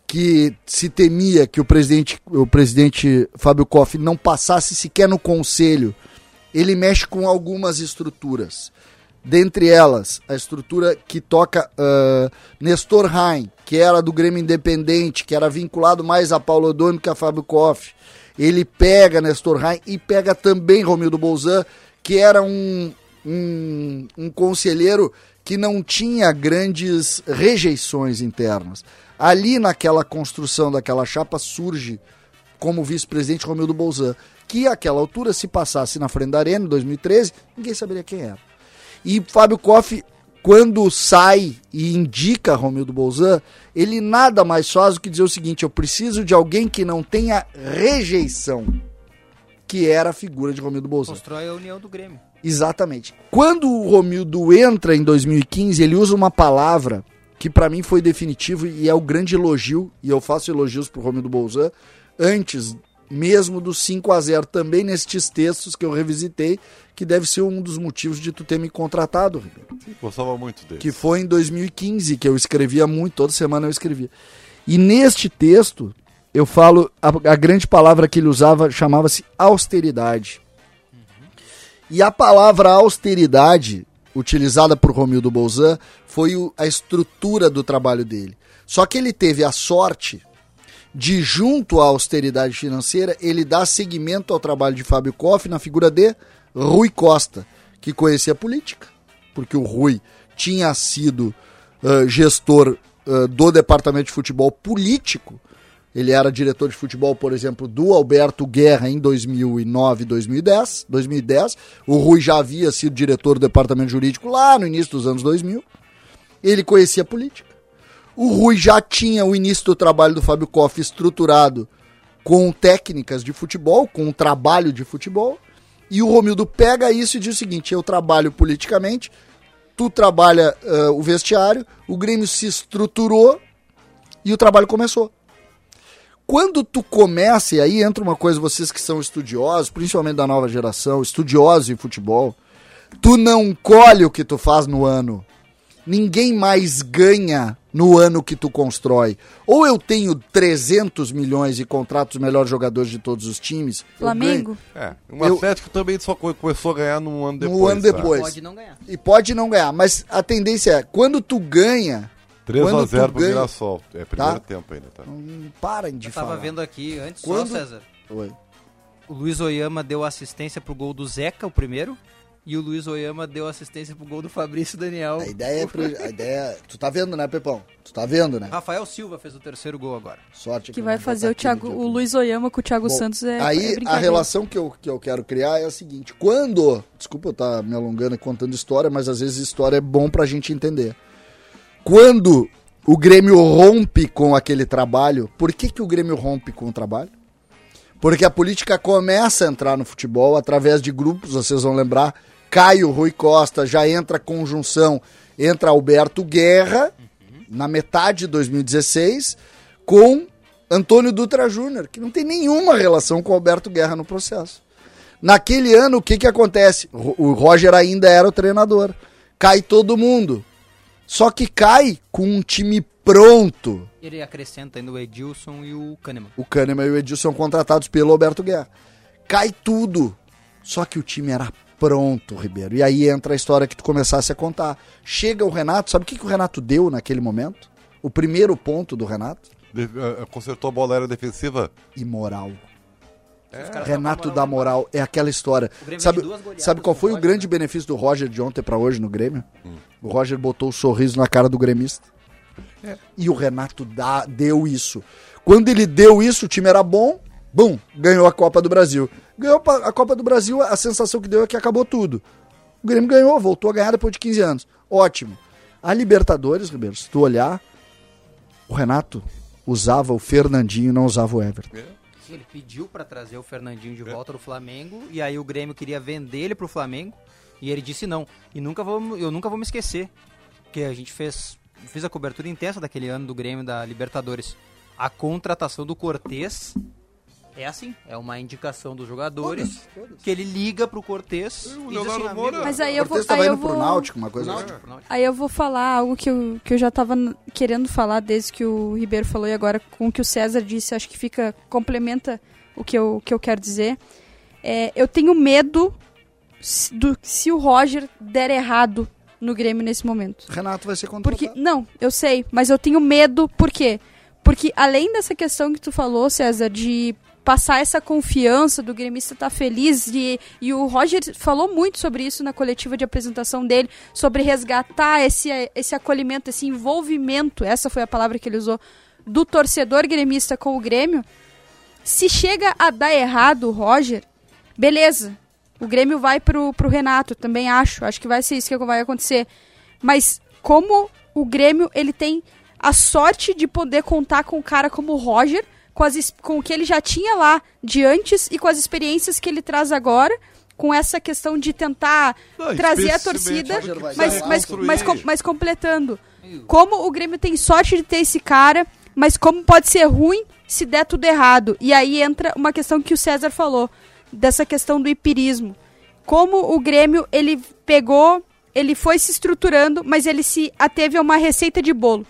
que se temia que o presidente, o presidente Fábio Koff não passasse sequer no conselho, ele mexe com algumas estruturas. Dentre elas, a estrutura que toca uh, Nestor Rain, que era do Grêmio Independente, que era vinculado mais a Paulo Odoni que a Fábio Koff. Ele pega Nestor Rain e pega também Romildo Bolzan, que era um, um, um conselheiro que não tinha grandes rejeições internas. Ali naquela construção daquela chapa surge como vice-presidente Romildo Bolzan, que àquela altura, se passasse na frente da Arena em 2013, ninguém saberia quem era. E Fábio Koff, quando sai e indica Romildo Bolzan, ele nada mais faz do que dizer o seguinte: eu preciso de alguém que não tenha rejeição, que era a figura de Romildo Bolzan. Constrói a união do Grêmio. Exatamente. Quando o Romildo entra em 2015, ele usa uma palavra que para mim foi definitivo e é o grande elogio, e eu faço elogios pro Romildo Bolzan, antes mesmo do 5 a 0 também nestes textos que eu revisitei, que deve ser um dos motivos de tu ter me contratado, Ribeiro. Gostava muito dele. Que foi em 2015, que eu escrevia muito, toda semana eu escrevia. E neste texto, eu falo, a, a grande palavra que ele usava chamava-se austeridade. E a palavra austeridade, utilizada por Romildo Bolzan, foi o, a estrutura do trabalho dele. Só que ele teve a sorte de, junto à austeridade financeira, ele dar seguimento ao trabalho de Fábio Koff na figura de Rui Costa, que conhecia a política, porque o Rui tinha sido uh, gestor uh, do departamento de futebol político ele era diretor de futebol, por exemplo, do Alberto Guerra em 2009, 2010. 2010. O Rui já havia sido diretor do departamento jurídico lá no início dos anos 2000. Ele conhecia política. O Rui já tinha o início do trabalho do Fábio Koff estruturado com técnicas de futebol, com um trabalho de futebol. E o Romildo pega isso e diz o seguinte: eu trabalho politicamente, tu trabalha uh, o vestiário, o Grêmio se estruturou e o trabalho começou. Quando tu começa, e aí entra uma coisa, vocês que são estudiosos, principalmente da nova geração, estudiosos em futebol, tu não colhe o que tu faz no ano. Ninguém mais ganha no ano que tu constrói. Ou eu tenho 300 milhões e contrato os melhores jogadores de todos os times. Flamengo. É, o Atlético eu... também só começou a ganhar num ano depois. Um ano depois. Pode não ganhar. E pode não ganhar, mas a tendência é, quando tu ganha, 3x0 pro Mirassol. É primeiro tá? tempo ainda, tá? Não parem de Eu falar. tava vendo aqui antes Quando... só, César. Oi. O Luiz Oyama deu assistência pro gol do Zeca, o primeiro. E o Luiz Oyama deu assistência pro gol do Fabrício Daniel. A ideia é. Pro... A ideia é... Tu tá vendo, né, Pepão? Tu tá vendo, né? Rafael Silva fez o terceiro gol agora. Sorte que vai fazer o Thiago, o Luiz Oyama com o Thiago Bom, Santos é. Aí é a relação que eu, que eu quero criar é a seguinte: quando. Desculpa eu estar tá me alongando e contando história, mas às vezes história é bom pra gente entender. Quando o Grêmio rompe com aquele trabalho. Por que, que o Grêmio rompe com o trabalho? Porque a política começa a entrar no futebol através de grupos, vocês vão lembrar. Caio Rui Costa já entra conjunção, entra Alberto Guerra, na metade de 2016, com Antônio Dutra Júnior, que não tem nenhuma relação com Alberto Guerra no processo. Naquele ano, o que, que acontece? O Roger ainda era o treinador. Cai todo mundo. Só que cai com um time pronto. Ele acrescenta ainda o Edilson e o Kahneman. O Kahneman e o Edilson contratados pelo Alberto Guerra. Cai tudo. Só que o time era pronto, Ribeiro. E aí entra a história que tu começasse a contar. Chega o Renato, sabe o que, que o Renato deu naquele momento? O primeiro ponto do Renato, De- eh, consertou a bola aérea defensiva. imoral. Os caras Renato da moral é aquela história. Sabe, sabe qual foi o Roger, grande né? benefício do Roger de ontem pra hoje no Grêmio? O Roger botou o sorriso na cara do gremista. E o Renato dá- deu isso. Quando ele deu isso, o time era bom, bum, ganhou a Copa do Brasil. Ganhou a Copa do Brasil, a sensação que deu é que acabou tudo. O Grêmio ganhou, voltou a ganhar depois de 15 anos. Ótimo. A Libertadores, Ribeiro, se tu olhar, o Renato usava o Fernandinho e não usava o Everton. Sim, ele pediu pra trazer o Fernandinho de volta do Flamengo e aí o Grêmio queria vender ele pro Flamengo e ele disse não. E nunca vou, eu nunca vou me esquecer que a gente fez, fez a cobertura intensa daquele ano do Grêmio da Libertadores. A contratação do Cortez é assim, é uma indicação dos jogadores que ele liga pro Cortez E o Leonardo assim, Moura- Mas aí eu vou, Cortez aí eu indo pro vou, Náutico, uma coisa Náutico, assim. aí eu vou falar algo que eu, que eu já tava querendo falar desde que o Ribeiro falou e agora com o que o César disse, acho que fica complementa o que eu, que eu quero dizer. É, eu tenho medo se- do se o Roger der errado no Grêmio nesse momento. Renato vai ser contratado. Porque, não, eu sei, mas eu tenho medo, por quê? Porque além dessa questão que tu falou, César, de passar essa confiança do gremista estar feliz, de, e o Roger falou muito sobre isso na coletiva de apresentação dele, sobre resgatar esse, esse acolhimento, esse envolvimento, essa foi a palavra que ele usou, do torcedor gremista com o Grêmio. Se chega a dar errado o Roger, beleza. O Grêmio vai pro, pro Renato, também acho. Acho que vai ser isso que vai acontecer. Mas como o Grêmio ele tem a sorte de poder contar com um cara como o Roger, com, as, com o que ele já tinha lá de antes e com as experiências que ele traz agora, com essa questão de tentar Não, trazer a torcida, mas, dar mas, mas, mas completando. Como o Grêmio tem sorte de ter esse cara, mas como pode ser ruim se der tudo errado. E aí entra uma questão que o César falou, dessa questão do hipirismo. Como o Grêmio, ele pegou, ele foi se estruturando, mas ele se ateve a uma receita de bolo.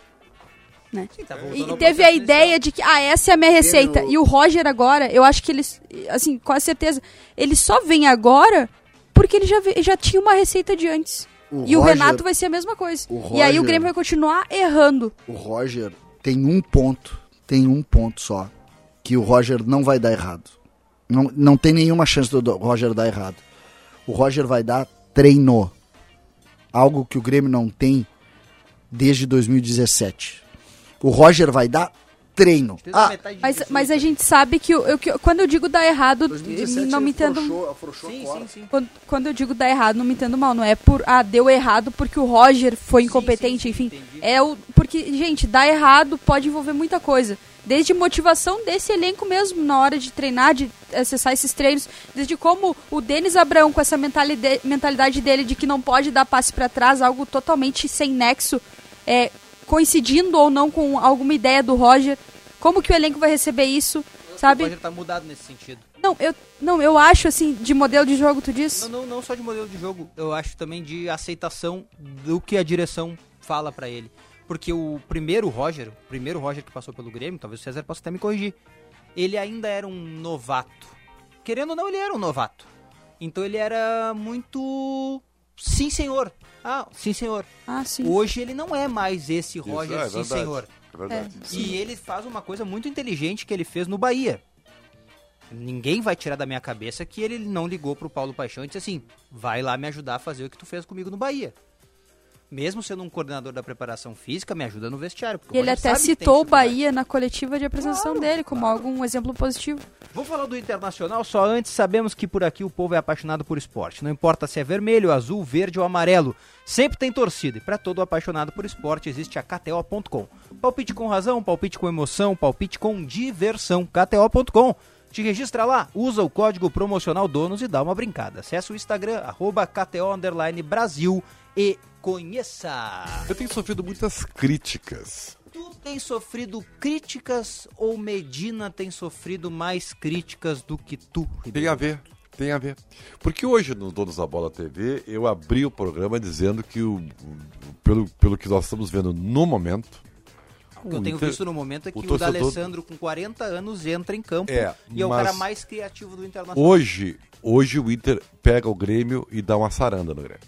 Né? Sim, tá E teve a ideia de que, ah, essa é a minha receita. E o Roger agora, eu acho que ele, assim, com certeza, ele só vem agora porque ele já, já tinha uma receita de antes. O e o Roger- Renato vai ser a mesma coisa. o E aí o Roger- Grêmio vai continuar errando. O Roger tem um ponto, tem um ponto só, que o Roger não vai dar errado. Não, não tem nenhuma chance do do Roger dar errado. O Roger vai dar treino. Algo que o Grêmio não tem desde 2017. O Roger vai dar treino. Ah, Mas, 18, mas a gente sabe que, eu, que eu- quando eu digo dar errado, 2017 não me entendo. afrouxou- afrouxou Sim, sim, sim. Quando, quando eu digo dar errado, não me entendo mal. Não é por, ah, deu errado porque o Roger foi incompetente, sim, sim, enfim. entendi. É o. Porque, gente, dar errado pode envolver muita coisa. Desde motivação desse elenco mesmo, na hora de treinar, de acessar esses treinos. Desde como o Denis Abrão, com essa mentalidade, mentalidade dele de que não pode dar passe pra trás, algo totalmente sem nexo, é, coincidindo ou não com alguma ideia do Roger. Como que o elenco vai receber isso, sabe? O Roger tá mudado nesse sentido. Não, eu, não, eu acho, assim, de modelo de jogo, tu diz? Não, não, não só de modelo de jogo, eu acho também de aceitação do que a direção fala pra ele. Porque o primeiro Roger, o primeiro Roger que passou pelo Grêmio, talvez o César possa até me corrigir, ele ainda era um novato. Querendo ou não, ele era um novato. Então ele era muito. Sim, senhor. Ah, sim, senhor. Ah, sim. Hoje ele não é mais esse Isso, Roger, é sim, verdade. senhor. É verdade. E ele faz uma coisa muito inteligente que ele fez no Bahia. Ninguém vai tirar da minha cabeça que ele não ligou pro Paulo Paixão e disse assim: vai lá me ajudar a fazer o que tu fez comigo no Bahia. Mesmo sendo um coordenador da preparação física, me ajuda no vestiário. porque E ele até citou o. Bahia na coletiva de apresentação Claro, dele como claro. algum exemplo positivo. Vamos falar do Internacional, só antes sabemos que por aqui o povo é apaixonado por esporte. Não importa se é vermelho, azul, verde ou amarelo, sempre tem torcida. E para todo apaixonado por esporte existe a KTO.com. Palpite com razão, palpite com emoção, palpite com diversão. KTO.com. Te registra lá, usa o código promocional DONOS e dá uma brincada. Acesse o Instagram, arroba KTO Brasil e conheça. Eu tenho sofrido muitas críticas. Tu tem sofrido críticas ou Medina tem sofrido mais críticas do que tu? Tem a ver, tem a ver. Porque hoje no Donos da Bola TV eu abri o programa dizendo que o, o- pelo, pelo que nós estamos vendo no momento. O que eu tenho Inter- visto no momento é que o o, torcedor- D'Alessandro com 40 anos entra em campo É, e é o cara mais criativo do Internacional. Hoje, hoje o Inter pega o Grêmio e dá uma saranda no Grêmio.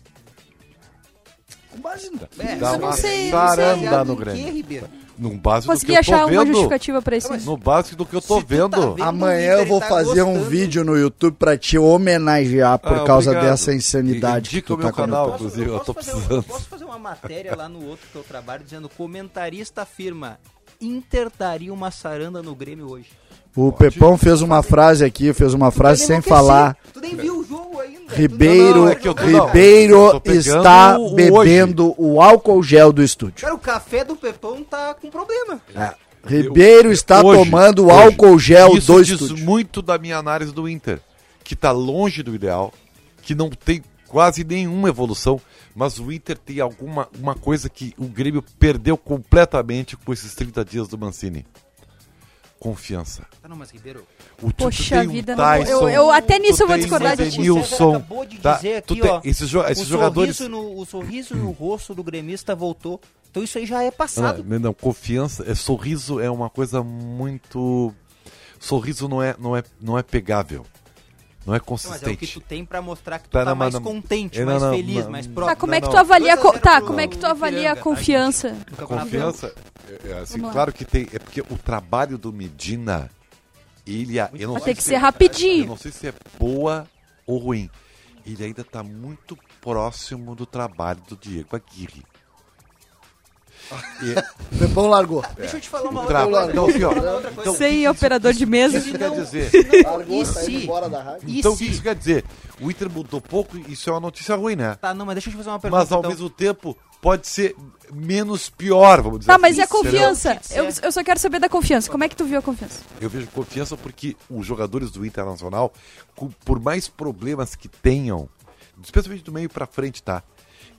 Base no... É, Dá eu uma não sei, saranda no Grêmio. Ribeiro? no base do que Consegui eu achar tô uma vendo. justificativa pra isso. No base do que eu tô tu tá vendo. vendo- Amanhã eu vou tá fazer um gostando. vídeo no YouTube pra te homenagear por Ah, causa obrigado. dessa insanidade Indica que tu tá canal. comentando. inclusive, eu tô fazer, precisando. posso fazer uma matéria lá no outro que eu trabalho dizendo comentarista afirma Inter daria uma saranda no Grêmio hoje. O Pepão fez uma frase aqui, fez uma frase sem falar. Tu nem viu o jogo ainda. Ribeiro, Não, não, é tô- Ribeiro está o bebendo o álcool gel do estúdio. Cara, o café do Pepão tá com problema. É. Ribeiro está Hoje, tomando o hoje, álcool gel Isso do diz estúdio. muito da minha análise do Inter, que tá longe do ideal, que não tem quase nenhuma evolução, mas o Inter tem alguma uma coisa que o Grêmio perdeu completamente com esses 30 dias do Mancini. Confiança. Não, mas Ribeiro. O, tu Poxa tem um vida, não- Tyson, eu- eu- até nisso eu vou discordar o de ti. César acabou de tá? dizer aqui, tem- ó, esses, jo- esses o jogadores... Sorriso no, o sorriso no rosto do gremista voltou. Então isso aí já é passado. Não, não, confiança, é, sorriso é uma coisa muito... Sorriso não é, não é, não é pegável, não é Não, mas é o que consistente. tu tem pra mostrar que tu Tá, tá, não, mas mais não- contente, É, não, mais não, feliz, não, mais não. próximo. Tá, como é que não. tu avalia, a 2 a 0 co- tá, como é que tu avalia a tá, confiança? A confiança, é, é, assim, claro que tem, é porque o trabalho do Medina, ele, eu não Vai sei ter que se ser é- rapidinho. Eu não sei se é boa ou ruim. Ele ainda está muito próximo do trabalho do Diego Aguirre. E, O Pepão largou. Deixa eu te falar uma outra coisa. então, assim, ó, então, Sem isso- operador de mesa. Isso quer dizer, Largou, E tá se- indo embora da rádio. E então o que isso quer dizer? O Inter mudou pouco, isso é uma notícia ruim, né? Tá, não, mas deixa eu te fazer uma pergunta. Mas ao então. mesmo tempo pode ser menos pior, vamos dizer Tá, mas assim. e a Isso, confiança? Eu, eu só quero saber da confiança. Como é que tu viu a confiança? Eu vejo confiança porque os jogadores do Internacional, por mais problemas que tenham, especialmente do meio pra frente, tá?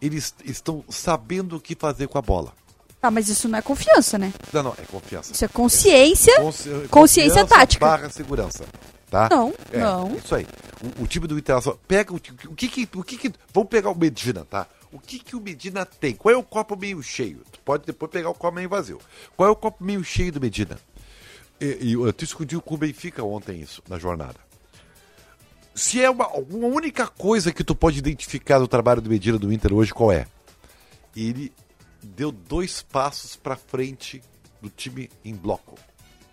Eles estão sabendo o que fazer com a bola. Tá, mas isso não é confiança, né? Não, não, é confiança. Isso é consciência. Consci- consciência tática. Barra segurança. Tá? Não, É, não. Isso aí. O, o time do Internacional. Pega o, o que que. O que que. Vamos pegar o Medina, tá? O que que o Medina tem? Qual é o copo meio cheio? Tu pode depois pegar o copo meio vazio. Qual é o copo meio cheio do Medina? E, e eu discuti com o Benfica ontem isso, na jornada. Se é uma, uma única coisa que tu pode identificar do trabalho do Medina do Inter hoje, qual é? Ele deu dois passos pra frente do time em bloco.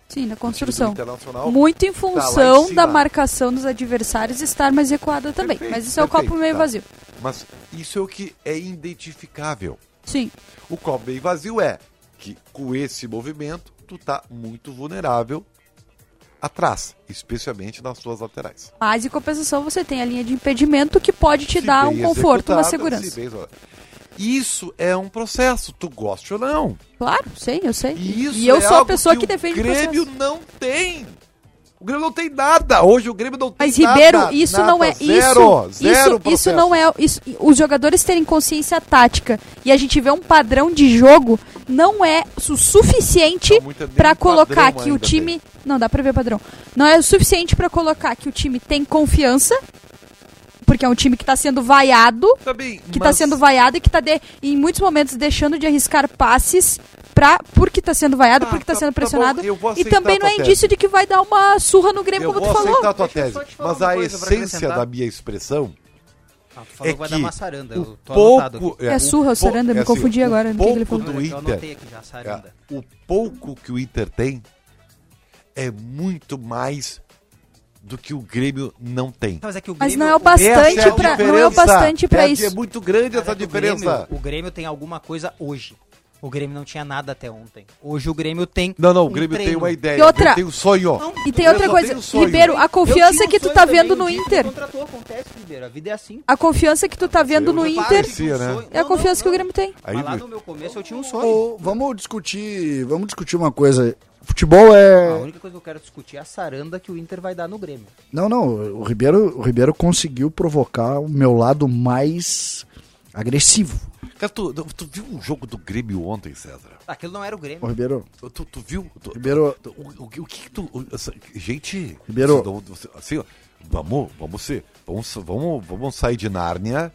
Sim, na construção. Internacional Muito em tá função cima. da marcação dos adversários estar mais recuada também. Perfeito, Mas isso é o perfeito, copo meio tá. vazio. Mas isso é o que é identificável. Sim. O copo meio vazio é que com esse movimento tu tá muito vulnerável atrás, especialmente nas suas laterais. Mas em compensação você tem a linha de impedimento que pode te Se dar um conforto, uma segurança. se bem- Isso é um processo, tu gosta ou não. Claro, sei, eu sei. E isso e eu é sou a pessoa que, o defende o Grêmio processo. não tem. O Grêmio não tem nada. Hoje o Grêmio não tem Mas nada. Ribeiro, isso nada, não é zero, isso. zero isso, isso não é isso, os jogadores terem consciência tática e a gente vê um padrão de jogo não é o suficiente nem pra colocar que o time não dá pra ver padrão. Não é o suficiente pra colocar que o time tem confiança. Porque é um time que tá sendo vaiado, Também, que tá mas- sendo vaiado e que tá de- em muitos momentos deixando de arriscar passes pra, porque tá sendo vaiado, Tá, porque tá tá- sendo tá bom, pressionado. vou e aceitar também não é tua indício de que vai dar uma surra no Grêmio, Eu como vou tu falou. aceitar tua eu tese, só te falar mas a essência da minha expressão Ah, tu falou é que vai que dar uma saranda. o Eu tô anotado pouco... aqui. É o surra ou pou- saranda? Me assim, confundi o agora, no que que ele pouco falou. do Eu anotei Inter, aqui já, saranda. é, o pouco que o Inter tem é muito mais do que o Grêmio não tem. Mas é que o Mas Grêmio- não é o Grêmio- bastante é não é o diferença. bastante pra É- isso. É muito grande Mas essa é que o diferença. Grêmio- O Grêmio tem alguma coisa hoje. O Grêmio não tinha nada até ontem. Hoje o Grêmio tem. Não, não, o um Grêmio tem treino. uma ideia. E outra- tem um sonho. Não, E tem Eu outra coisa, sonho. Ribeiro, a Eu confiança um que tu tá também, vendo no Inter. contratou, acontece, Ribeiro. A vida é assim. A confiança que tu tá vendo no já Inter parecia, né? é a confiança que o Grêmio tem. Aí, Mas lá no meu começo eu tinha um sonho. Vamos discutir, vamos discutir uma coisa. Futebol A é única coisa que eu quero discutir é a saranda que o Inter vai dar no Grêmio. Não, não, o Ribeiro, o Ribeiro conseguiu provocar o meu lado mais agressivo. Cara, tu, tu viu um jogo do Grêmio ontem, César? Aquilo não era o Ô, Grêmio. Ribeiro, Tu, tu, viu? Tu- Ribeiro- tu- o, o, o que que tu. o- essa- gente. Ribeiro- Assim, ó, vamos, vamos ser. Vamos, vamos, vamos sair de Nárnia.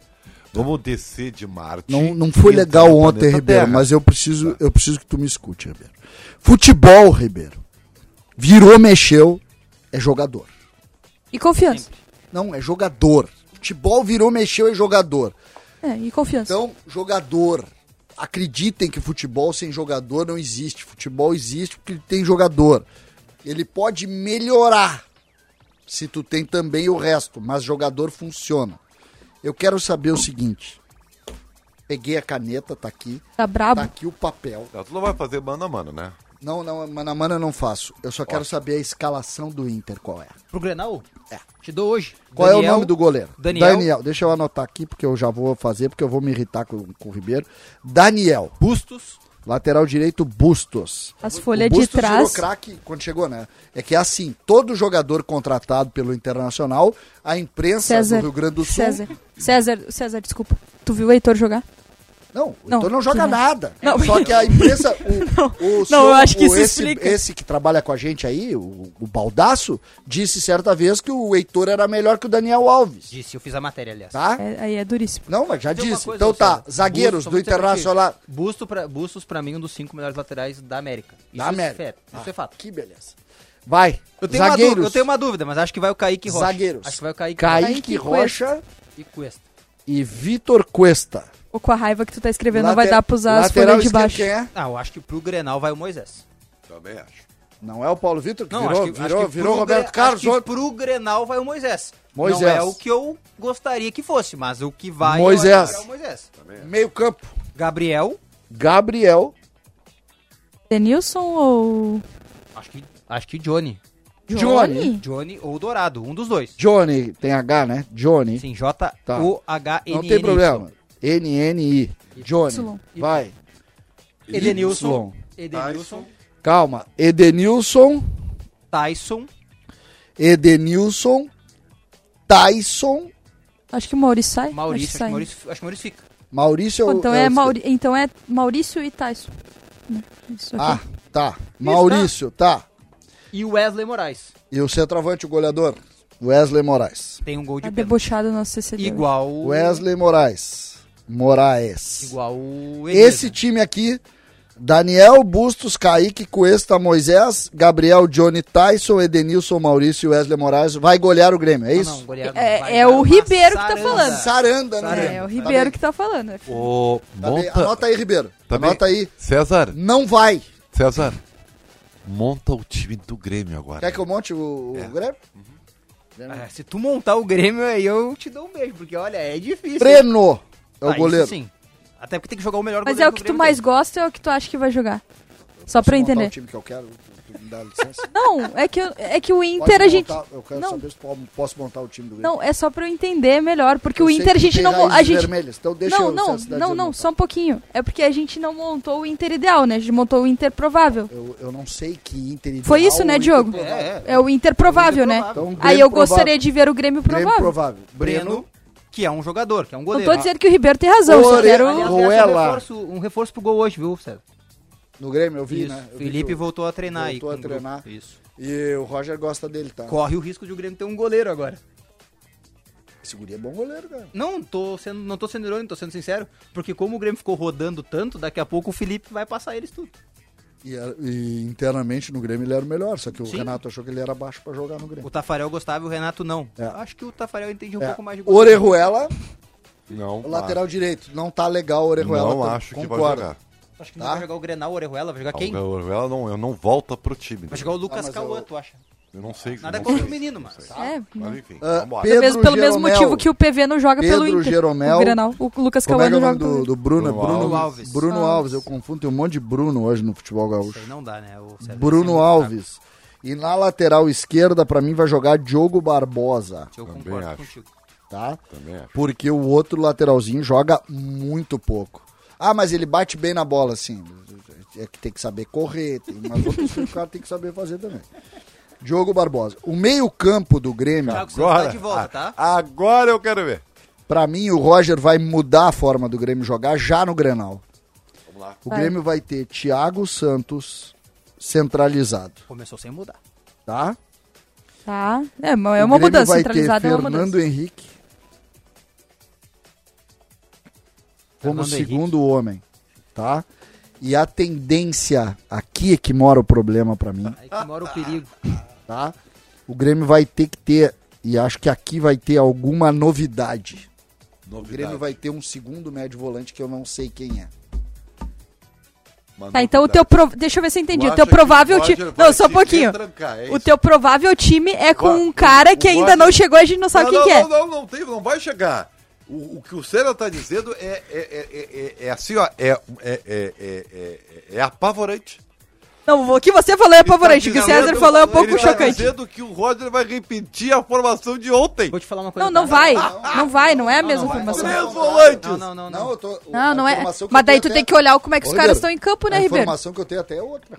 Vamos descer de Marte. não, não foi legal ontem, Ribeiro, Terra. mas eu preciso, eu preciso que tu me escute, Ribeiro. Futebol, Ribeiro. Virou, mexeu, é jogador. E confiança. Não, é jogador. Futebol virou, mexeu, é jogador. É, e confiança. Então, jogador. acreditem que futebol sem jogador não existe. Futebol existe porque tem jogador. Ele pode melhorar se tu tem também o resto, mas jogador funciona. Eu quero saber o seguinte. Peguei a caneta, tá aqui. Tá brabo? Tá aqui o papel. Não, tu não vai fazer mano a mano, né? Não, não, mano a mano eu não faço. Eu só quero saber a escalação do Inter, qual é. Pro Grenal? É. Te dou hoje. Qual é o Daniel, nome do goleiro? Daniel. Deixa eu anotar aqui, porque eu já vou fazer, porque eu vou me irritar com, com o Ribeiro. Daniel. Bustos. Lateral direito, Bustos. As O folhas de virou trás. craque quando chegou, né? É que é assim, todo jogador contratado pelo Internacional, a imprensa César. do Rio Grande do Sul... César. César, César, desculpa. Tu viu o Heitor jogar? Não, o Não, Heitor não joga não. nada. Não. Só que a imprensa... O, o não, eu acho que o isso esse, explica. Esse que trabalha com a gente aí, o, o Baldaço, disse certa vez que o Heitor era melhor que o Daniel Alves. Disse, eu fiz a matéria, aliás. Tá? É, aí é duríssimo. Não, mas já Tem uma disse. coisa, então tá, César. zagueiros Bustos, do. Internacional... Busto pra, Bustos, pra mim, um dos cinco melhores laterais da América. Isso Da é América. fato. Isso Ah, é fato. Que beleza. Vai. Eu tenho, uma zagueiros. dúvida, eu tenho uma dúvida, mas acho que vai o Kaique Rocha. Zagueiros. Acho que vai o Kaique, Kaique, Kaique Rocha e Cuesta. e Vitor Cuesta. Ou com a raiva que tu tá escrevendo, não vai Later- dar pra usar as folhas de baixo. Quem é? Ah, eu acho que pro Grenal vai o Moisés. Também acho. Não é o Paulo Vitor que Não, virou, acho que, virou, acho que virou Roberto Gre- Carlos acho que pro Grenal vai o Moisés. Moisés. Não é o que eu gostaria que fosse, mas o que vai Moisés. é o Moisés. Meio campo. Gabriel, Gabriel, Denilson ou acho que, acho que Johnny. Johnny. Johnny ou Dourado, um dos dois. Johnny, tem H, né? Johnny. Sim, J-O-H-N-N. Não tem problema. N-N-I. Johnny. Vai. Edenilson. Edenilson. Calma. Edenilson. Tyson. Edenilson. Tyson. Acho que o Maurício sai. Maurício. Acho Acho que sai. Maurício, acho que Maurício fica. Maurício o- então, é esquerdo. Mauri... então é Maurício e Tyson. Né? Isso aqui. Ah, tá. Maurício, tá. E o Wesley Moraes. E o centroavante, o goleador? Wesley Moraes. Tem um gol de Tá debochado nosso CCD. Igual. Wesley Moraes. Moraes. Igual o Esse time aqui, Daniel, Bustos, Kaique, Cuesta, Moisés, Gabriel, Johnny, Tyson, Edenilson, Maurício e Wesley Moraes, vai golear o Grêmio, é isso? não, É- não. É dar o Ribeiro que tá falando. Saranda, né? Saranda. É, o Tá Ribeiro bem. que tá falando. O Tá monta... Anota aí, Ribeiro. Tá bem. Anota aí. César, Não vai. César, monta o time do Grêmio agora. Quer que eu monte o, o É. Grêmio? É, se tu montar o Grêmio aí, eu te dou um beijo, porque olha, é difícil. Breno é o Ah, isso goleiro. sim. Até porque tem que jogar o melhor Mas goleiro é o que tu Grêmio mais tem. gosta ou é o que tu acha que vai jogar? Só pra entender. o time que eu quero? Tu me dá licença? Não, é que, eu- é que o Pode Inter a gente. montar, Eu quero Não. saber se po- posso montar o time do Grêmio. Não, é só pra eu entender melhor, porque Eu o Inter a gente não. A gente, vermelhas, então deixa não, eu não, não, não, só um pouquinho. É porque a gente não montou o Inter ideal, né? A gente montou o Inter provável. Eu, eu não sei que Inter ideal Foi isso, né, Diogo? Inter. É, é. É o Inter provável, né? provável. Então, Aí Grêmio eu provável. gostaria de ver o Grêmio Grêmio provável. provável. Breno, que é um jogador, que é um Não goleiro. tô dizendo que o Ribeiro tem razão, só Ore- quero. Aliás, um, reforço, um reforço pro gol hoje, viu, César? No Grêmio, eu vi, Isso. né? Eu vi Felipe o- voltou a treinar aí. voltou a o grupo. treinar. Isso. E o Roger gosta dele, tá? Corre o risco de o Grêmio ter um goleiro agora. Esse guri é bom goleiro, cara. Não, tô sendo, não tô sendo irônico, tô sendo sincero. Porque como o Grêmio ficou rodando tanto, daqui a pouco o Felipe vai passar eles tudo. E, era- e internamente no Grêmio ele era o melhor, só que o Sim. Renato achou que ele era baixo pra jogar no Grêmio. O Tafarel gostava e o Renato não. É. Acho que o Tafarel entende um É. pouco mais de gol. Orejuela, Não, o lateral direito. Não tá legal o Orejuela. Não tô- acho que vai concordo. jogar. Acho que não Tá. vai jogar o Grenal, o Orejuela, vai jogar quem? O Orejuela não, eu não volta pro time. Vai jogar o Lucas Ah, Cauã, eu- tu acha? Eu não sei. Nada não contra o menino, mas. É, Mas enfim, vambora. Pedro pelo mesmo Jeromel. motivo que o PV não joga pelo Pedro Inter. Jeromel. O Grenal. O Lucas Como Cauã é é não o joga nome pelo do, do Bruno? Bruno Bruno Alves. Bruno Alves. Alves. Eu confundo, tem um monte de Bruno hoje no futebol Isso gaúcho. aí não dá, né? Bruno isso é muito Alves. E na lateral esquerda, pra mim, vai jogar Diogo Barbosa. Eu Também concordo acho. contigo. tá? Também acho. Porque o outro lateralzinho joga muito pouco. Ah, mas ele bate bem na bola, sim. É que tem que saber correr, tem umas outras coisas que o cara tem que saber fazer também. Diogo Barbosa. O meio-campo do Grêmio, Thiago Santos Agora, tá de volta, tá? agora eu quero ver. pra mim, o Roger vai mudar a forma do Grêmio jogar já no Grenal. Vamos lá. O Vai. Grêmio vai ter Thiago Santos centralizado, Começou sem mudar. tá? Tá. É, uma- é o uma Grêmio mudança. vai Centralizada ter é uma Fernando mudança. Henrique como Fernando segundo homem, tá? E a tendência, aqui é que mora o problema pra mim, Aí que mora o perigo. tá? O Grêmio vai ter que ter, e acho que aqui vai ter alguma novidade. O Novidade. Grêmio vai ter um segundo médio volante que eu não sei quem é. Tá, então o teu. Pro... Deixa eu ver se eu entendi. Tu O teu provável o time. Não, só um pouquinho. retrancar, é O teu provável time é com um o- cara o que ainda Roger- não chegou e a gente não sabe não, quem não, que é. Não, não, não, tem, não vai chegar. O, o que o Senna tá dizendo é, é, é, é, é assim, ó, é, é, é, é, é, é apavorante. Não, o que você falou é apavorante. O que o tá César falou é um pouco ele tá chocante. dizendo que o Roger vai repetir a formação de ontem. Vou te falar uma coisa. Não, não tá? vai. Não vai, não é a mesma formação. Três Não, volantes. Não, não, não, não. Não, eu tô. Não, a não é. Mas daí tu até- tem que olhar como é que os caras estão em campo, né, A Ribeiro? informação que eu tenho até é outra.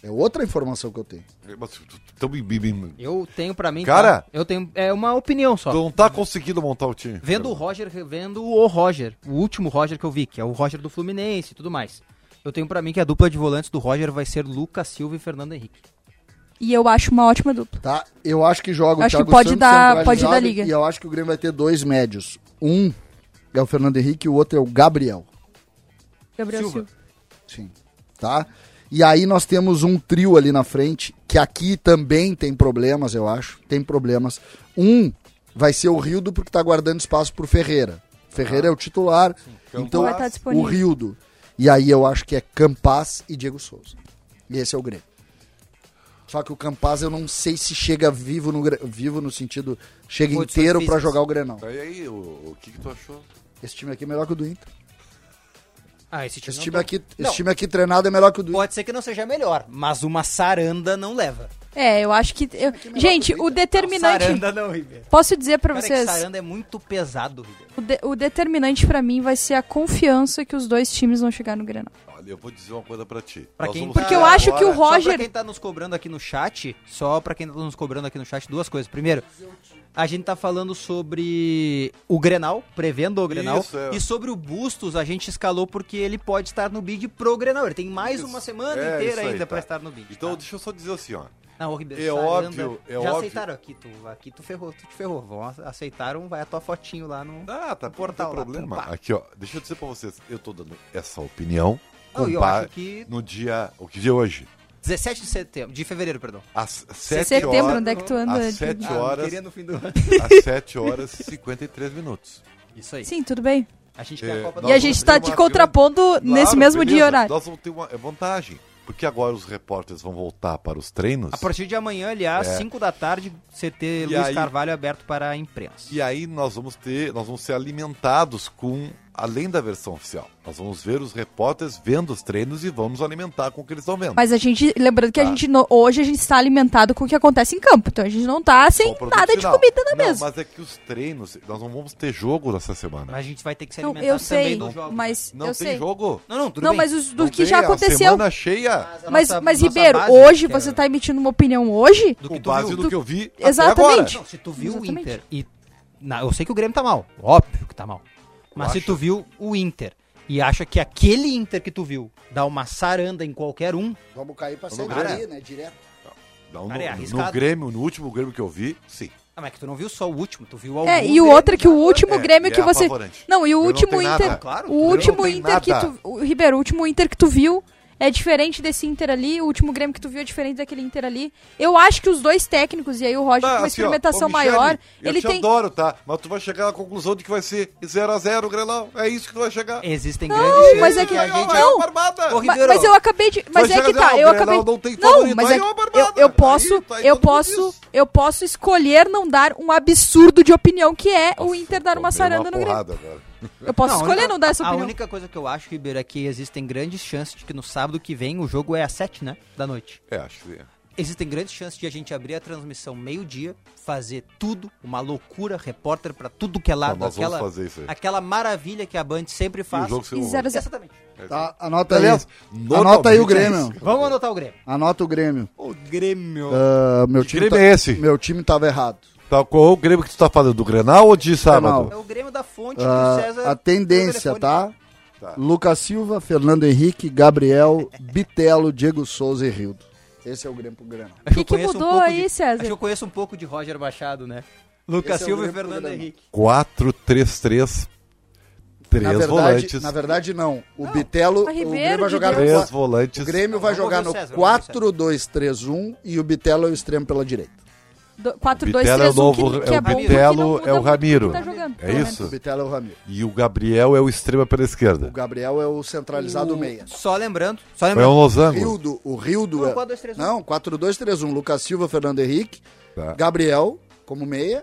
É outra informação que eu tenho. Me- Eu tenho pra mim. Cara! tá? eu tenho. É uma opinião só. Tu não tá conseguindo montar o time. Vendo o Roger, vendo o Roger, o último Roger que eu vi, que é o Roger do Fluminense e tudo mais. Eu tenho pra mim que a dupla de volantes do Roger vai ser Lucas Silva e Fernando Henrique. E eu acho uma ótima dupla. Tá? Eu acho que joga o Acho que Thiago pode Santos dar- pode dar liga. E eu acho que o Grêmio vai ter dois médios. Um é o Fernando Henrique e o outro é o Gabriel. Gabriel Silva. Silva. Sim. Tá? E aí nós temos um trio ali na frente, que aqui também tem problemas, eu acho. Tem problemas. Um vai ser o Rildo, porque tá guardando espaço pro Ferreira. Ferreira é o titular, então Vai estar disponível. o Rildo. E aí eu acho que é Campaz e Diego Souza. E esse é o Grêmio. Só que o Campaz eu não sei se chega vivo no, vivo no sentido, chega Condições inteiro pra físicas. jogar o Grenal. E aí, o, o que, que tu achou? Esse time aqui é melhor que o do Inter. Ah, esse time, Esse não time aqui, Não, esse time aqui treinado é melhor que o do Inter. Pode ser que não seja melhor, mas uma saranda não leva. É, eu acho que. eu- Gente, o determinante. Saranda não, Ribeiro. Posso dizer é vocês. que saranda é muito pesado, Ribeiro. O, de- o determinante pra mim vai ser a confiança que os dois times vão chegar no Grenal. Olha, eu vou dizer uma coisa pra ti. Pra Nós quem Porque eu acho que o agora- Só Roger. pra quem tá nos cobrando aqui no chat, só pra quem tá nos cobrando aqui no chat, duas coisas. Primeiro, a gente tá falando sobre o Grenal, prevendo o Grenal. Isso, é. E sobre o Bustos, a gente escalou porque ele pode estar no bid pro Grenal. Ele tem mais Isso. uma semana É, inteira aí, ainda pra tá. estar no bid. Então, tá? deixa eu só dizer assim, ó. Não, Ribeiro, é óbvio, é Já óbvio. aceitaram aqui, tu, aqui tu ferrou, tu te ferrou. Vão, aceitaram, vai a tua fotinho lá no... Ah, tá, portal não lá, tem problema. pá. Aqui, ó, deixa eu dizer pra vocês, eu tô dando essa opinião Não, eu compa- acho que no dia, o que dia é hoje? 17 de setembro, de fevereiro, perdão. Às 7 Setembro, horas, onde é que tu anda? às 7 Ah, horas, queria no fim do ano. às 7 horas e 53 minutos. Isso aí. Sim, tudo bem. A gente É, a Copa E a gente tá ter te contrapondo nesse Claro, mesmo dia e beleza, horário. Nós vamos ter uma é vantagem, porque agora os repórteres vão voltar para os treinos. A partir de amanhã, aliás, É. 5 da tarde, CT E Luiz aí- Carvalho aberto para a imprensa. E aí nós vamos ter, nós vamos ser alimentados com além da versão oficial. Nós vamos ver os repórteres vendo os treinos e vamos alimentar com o que eles estão vendo. Mas a gente, lembrando que a Tá. gente, no- hoje a gente está alimentado com o que acontece em campo. Então a gente não tá sem Com nada de final. comida na Não, mesa. Mas é que os treinos, nós não vamos ter jogo nessa semana. Mas a gente vai ter que se Não, alimentar eu também sei, dos jogos. mas Não eu tem sei. jogo. Não, não, tudo Não, bem. mas os do Não que tem, já a aconteceu. semana cheia a Mas, nossa- mas nossa Ribeiro, base, hoje que é- você tá emitindo uma opinião hoje? do Com que tu base viu. no Tu- que eu vi Exatamente. até agora. Não, se tu viu Exatamente. o Inter e... Não, eu sei que o Grêmio tá mal. Óbvio que tá mal. Mas se tu viu o Inter e acha que aquele Inter que tu viu dá uma saranda em qualquer um, Vamos cair pra No Série Grêmio. B, né? Direto. Não, Cara, é no, no arriscado. Grêmio, no último Grêmio que eu vi, sim. ah, mas é que tu não viu só o último, tu viu alguns É, e o outro é que o último É, Grêmio e que é você. apavorante. Não, e o Não último tem nada. Inter. Claro, o não último tem Inter que nada. tu. o Ribeiro, o último Inter que tu viu é diferente desse Inter ali. O último Grêmio que tu viu é diferente daquele Inter ali. Eu acho que os dois técnicos, e aí o Roger Tá, com uma assim, ó, experimentação ô, Michele, maior, Eu ele te tem. adoro, tá? Mas tu vai chegar à conclusão de que vai ser 0x0 o Grenal. É isso que tu vai chegar. Existem Não, grandes mas é que- a gente... é não. uma barbada. Ô, Ma- Ribeiro, Mas eu acabei de. Mas Vai é que chegar, tá, não, eu acabei. não tem Não, mas é é uma eu, eu posso, Aí- aí eu todo mundo posso, eu posso escolher não dar um absurdo de opinião que é o Inter dar uma saranda no Grêmio. agora. Eu posso a escolher única- não dar essa A opinião. única coisa que eu acho, Ribeiro, é que existem grandes chances de que no sábado que vem o jogo é às 7, né? Da noite. É, acho que é. Existem grandes chances de a gente abrir a transmissão meio-dia, fazer tudo, uma loucura, repórter pra tudo que é lado, nós vamos aquela, fazer isso aí. aquela maravilha que a Band sempre E o faz. jogo E zero a zero. Exatamente. Tá, anota aí. Anota aí o é Grêmio. isso. Vamos anotar o Grêmio. Anota o Grêmio. O Grêmio. Ah, meu, time Grêmio tá- é esse? meu time tava errado. Tá, qual o Grêmio que tu tá falando? Do Grenal ou de sábado? É o Grêmio da fonte Ah, que o César. a tendência, tá? Tá. Lucas Silva, Fernando Henrique, Gabriel, Bitelo, Diego Souza e Rildo. Esse é o Grêmio pro Grêmio. Acho que eu que conheço mudou pouco aí, de- César? Acho que eu conheço um pouco de Roger Machado, né? Lucas Esse é o Silva e Grêmio Fernando. Henrique. 4-3-3. Três na verdade, volantes. na verdade não. O Bitelo, o Grêmio vai jogar no. Três qua- volantes. o Grêmio Não, vai jogar o no César, vamos ver o 4-2-3-1 e o Bitelo é o extremo pela direita. Do- 4, O 2, Bitelo 3, é o 1, que, novo- que é é o Bitelo é o Ramiro. tá jogando, É isso? O Bitelo é o Ramiro. E o Gabriel é o extrema pela O esquerda. Gabriel é o centralizado O- meia. Só lembrando, só É um lembrando. O losango. Rildo, o Rildo Não, é... 4-2-3-1. Não, 4-2-3-1. Lucas Silva, Fernando Henrique, Tá. Gabriel como meia,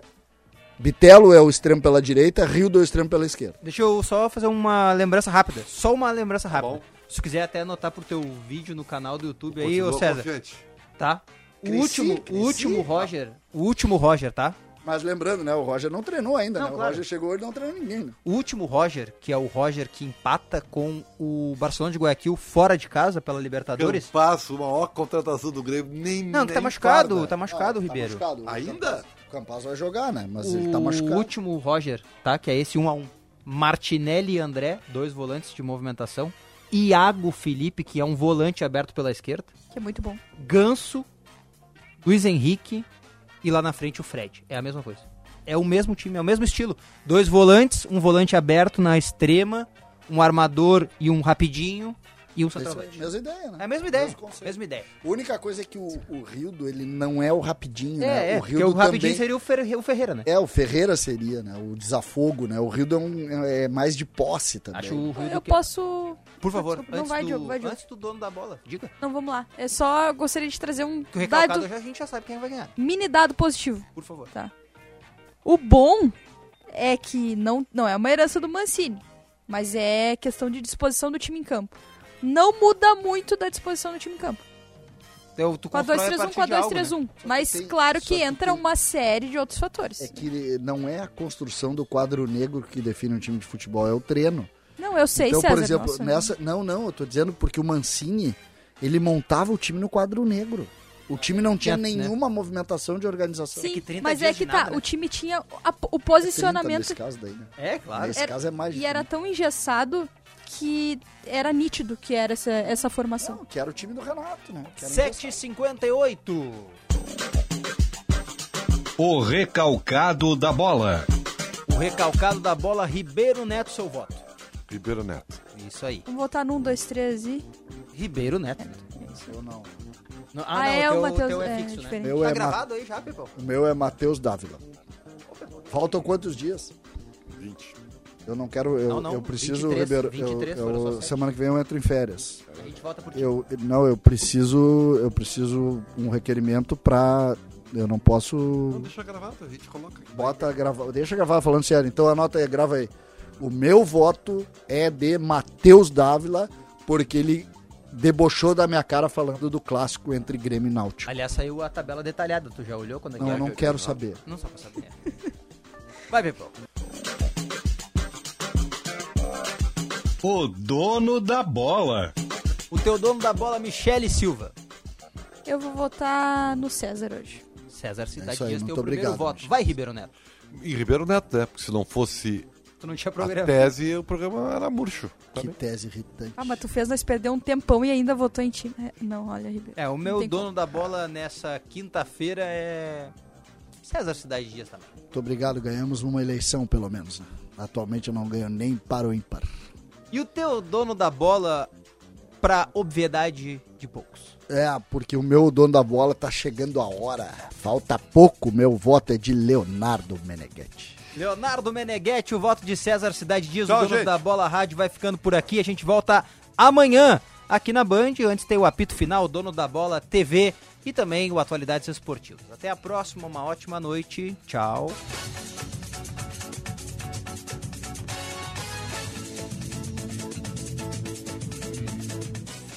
Bitelo é o extremo pela direita, Rildo é o extremo pela esquerda. Deixa eu só fazer uma lembrança rápida. Só uma lembrança rápida. bom. Se quiser até anotar pro teu vídeo no canal do YouTube aí, Continua ô César, confiante. tá? O Cresci, último, cresci. o último Roger, o último Roger, tá? Mas lembrando, né, o Roger não treinou ainda, Não, né? claro. O Roger chegou e não treinou ninguém, né? O último Roger, que é o Roger que empata com o Barcelona de Guayaquil fora de casa pela Libertadores. Campasso, a maior contratação do Grêmio, nem Não, que tá machucado, farda. tá machucado, Ah, Ribeiro. Tá machucado. Ainda? O Campaz vai jogar, né? Mas o ele tá machucado. último Roger, tá? Que é esse 1 a 1 Martinelli e André, dois volantes de movimentação. Iago Felipe, que é um volante aberto pela esquerda. Que é muito bom. Ganso, Luiz Henrique e lá na frente o Fred. É a mesma coisa. É o mesmo time, é o mesmo estilo. Dois volantes, um volante aberto na extrema, um armador e um rapidinho e um aí, centroavante. mesma ideia, né? É a mesma ideia. Mesma ideia. A única coisa é que o, o Rildo, ele não é o rapidinho, É, né? é, o porque o rapidinho também... seria o, Ferre- o Ferreira, né? É, o Ferreira seria, né? O desafogo, né? O Rildo é, um- é mais de posse também. Acho o Rio Eu que- posso. Por favor, Desculpa, não vai, do, Diogo, vai, Diogo. antes do dono da bola, diga. Não, vamos lá. É só gostaria de trazer um Que o dado, já, a gente já sabe quem vai ganhar. mini dado positivo. Por favor. Tá. O bom é que não, não é uma herança do Mancini, mas é questão de disposição do time em campo. Não muda muito da disposição do time em campo. Eu, tu a 4-2-3-1, partir de algo, né? 4-2-3-1. Mas tem- claro que que entra tem- uma série de outros fatores. É que não é a construção do quadro negro que define um time de futebol, é o treino. Não, eu sei, então, César. por exemplo, nossa, nessa. Não, não, eu tô dizendo porque o Mancini, ele montava o time no quadro negro. O time não tinha né? nenhuma movimentação de organização. Sim, que 30 mas dias é que de tá, nada, né? o time tinha a- o 30 posicionamento nesse caso daí, né? É, claro. Nesse Era- caso é mais e era tão engessado que era nítido que era essa, essa formação. Não, que era o time do Renato, né? Que era 7h58. O recalcado da bola. O recalcado da bola, Ribeiro Neto, seu voto. Ribeiro Neto. Isso aí. Vamos votar num, dois, três e. Ribeiro Neto. Eu não. Não- Ah, é, o teu, Matheus, teu é, é, fixo, né? diferente. Meu Tá é gravado aí já, Pepão? O meu é Matheus Dávila. Faltam quantos dias? 20. Eu não quero. Eu, Não, não, eu preciso, 23, Ribeiro. 23 eu, eu, semana que vem eu entro em férias. A gente volta por ti. Eu, não, eu preciso. Eu preciso um requerimento pra. Eu não posso. Deixa gravado, a gente coloca. Bota gravar. Deixa gravar falando sério. Então anota aí, grava aí. O meu voto é de Matheus Dávila, porque ele debochou da minha cara falando do clássico entre Grêmio e Náutico. Aliás, saiu a tabela detalhada. Tu já olhou quando é que Não, é? não quero saber. Não só pra saber. Vai, Pepão. O dono da bola. O teu dono da bola, Michele Silva. Eu vou votar no César hoje. César Cidade É Dias, muito teu primeiro obrigado, voto. Michele. Vai, Ribeiro Neto. E Ribeiro Neto, né? Porque se não fosse Tu não tinha a programa. tese, o programa era murcho. Tá Que bem? tese irritante. Ah, mas tu fez nós perder um tempão e ainda votou em time. É, Não, olha, Ribeiro. É, o meu tem dono como. da bola nessa quinta-feira é. César Cidade Dias também. Muito obrigado, ganhamos uma eleição pelo menos. né? Atualmente eu não ganho nem para o ímpar. E o teu dono da bola, pra obviedade de poucos. É, porque o meu dono da bola tá chegando a hora. Falta pouco, meu voto é de Leonardo Meneghetti. Leonardo Meneghetti, o voto de César Cidade Dias, Tchau, o dono gente. da bola rádio, vai ficando por aqui. A gente volta amanhã aqui na Band. Antes tem o apito final, o dono da bola TV e também o Atualidades Esportivas. Até a próxima, uma ótima noite. Tchau.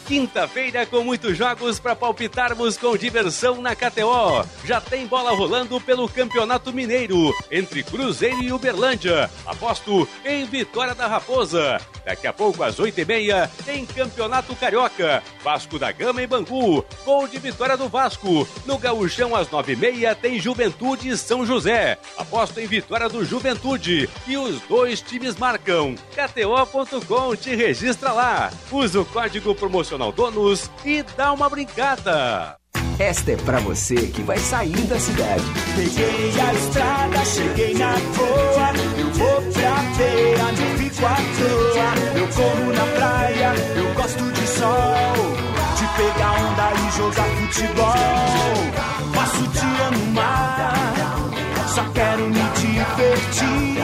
Quinta-feira com muitos jogos para palpitarmos com diversão na KTO. Já tem bola rolando pelo Campeonato Mineiro entre Cruzeiro e Uberlândia. Aposto em Vitória da Raposa. Daqui a pouco às oito e meia tem Campeonato Carioca. Vasco da Gama e Bangu. Gol de vitória do Vasco. No Gaúchão às nove e meia tem Juventude e São José. Aposto em vitória do Juventude. E os dois times marcam. KTO.com te registra lá. Usa o código promocional DONOS e dá uma brincada. Esta é pra você que vai sair da cidade. Peguei a estrada, cheguei na boa. Eu vou pra feira, não fico à toa. Eu corro na praia, eu gosto de sol. De pegar onda e jogar futebol. Passo o dia no mar, divertir.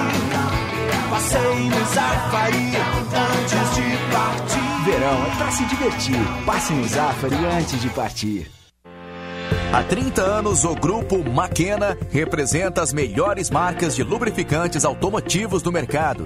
Passei no Zafari antes de partir. Verão é pra se divertir. Passe no Zafari antes de partir. Há 30 anos, o grupo Maquena representa as melhores marcas de lubrificantes automotivos do mercado,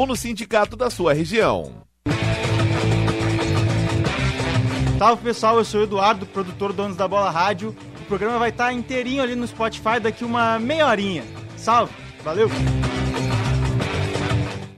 ou no sindicato da sua região. Salve pessoal, eu sou o Eduardo, produtor Donos da Bola Rádio. O programa vai estar inteirinho ali no Spotify daqui uma meia horinha. Salve, valeu!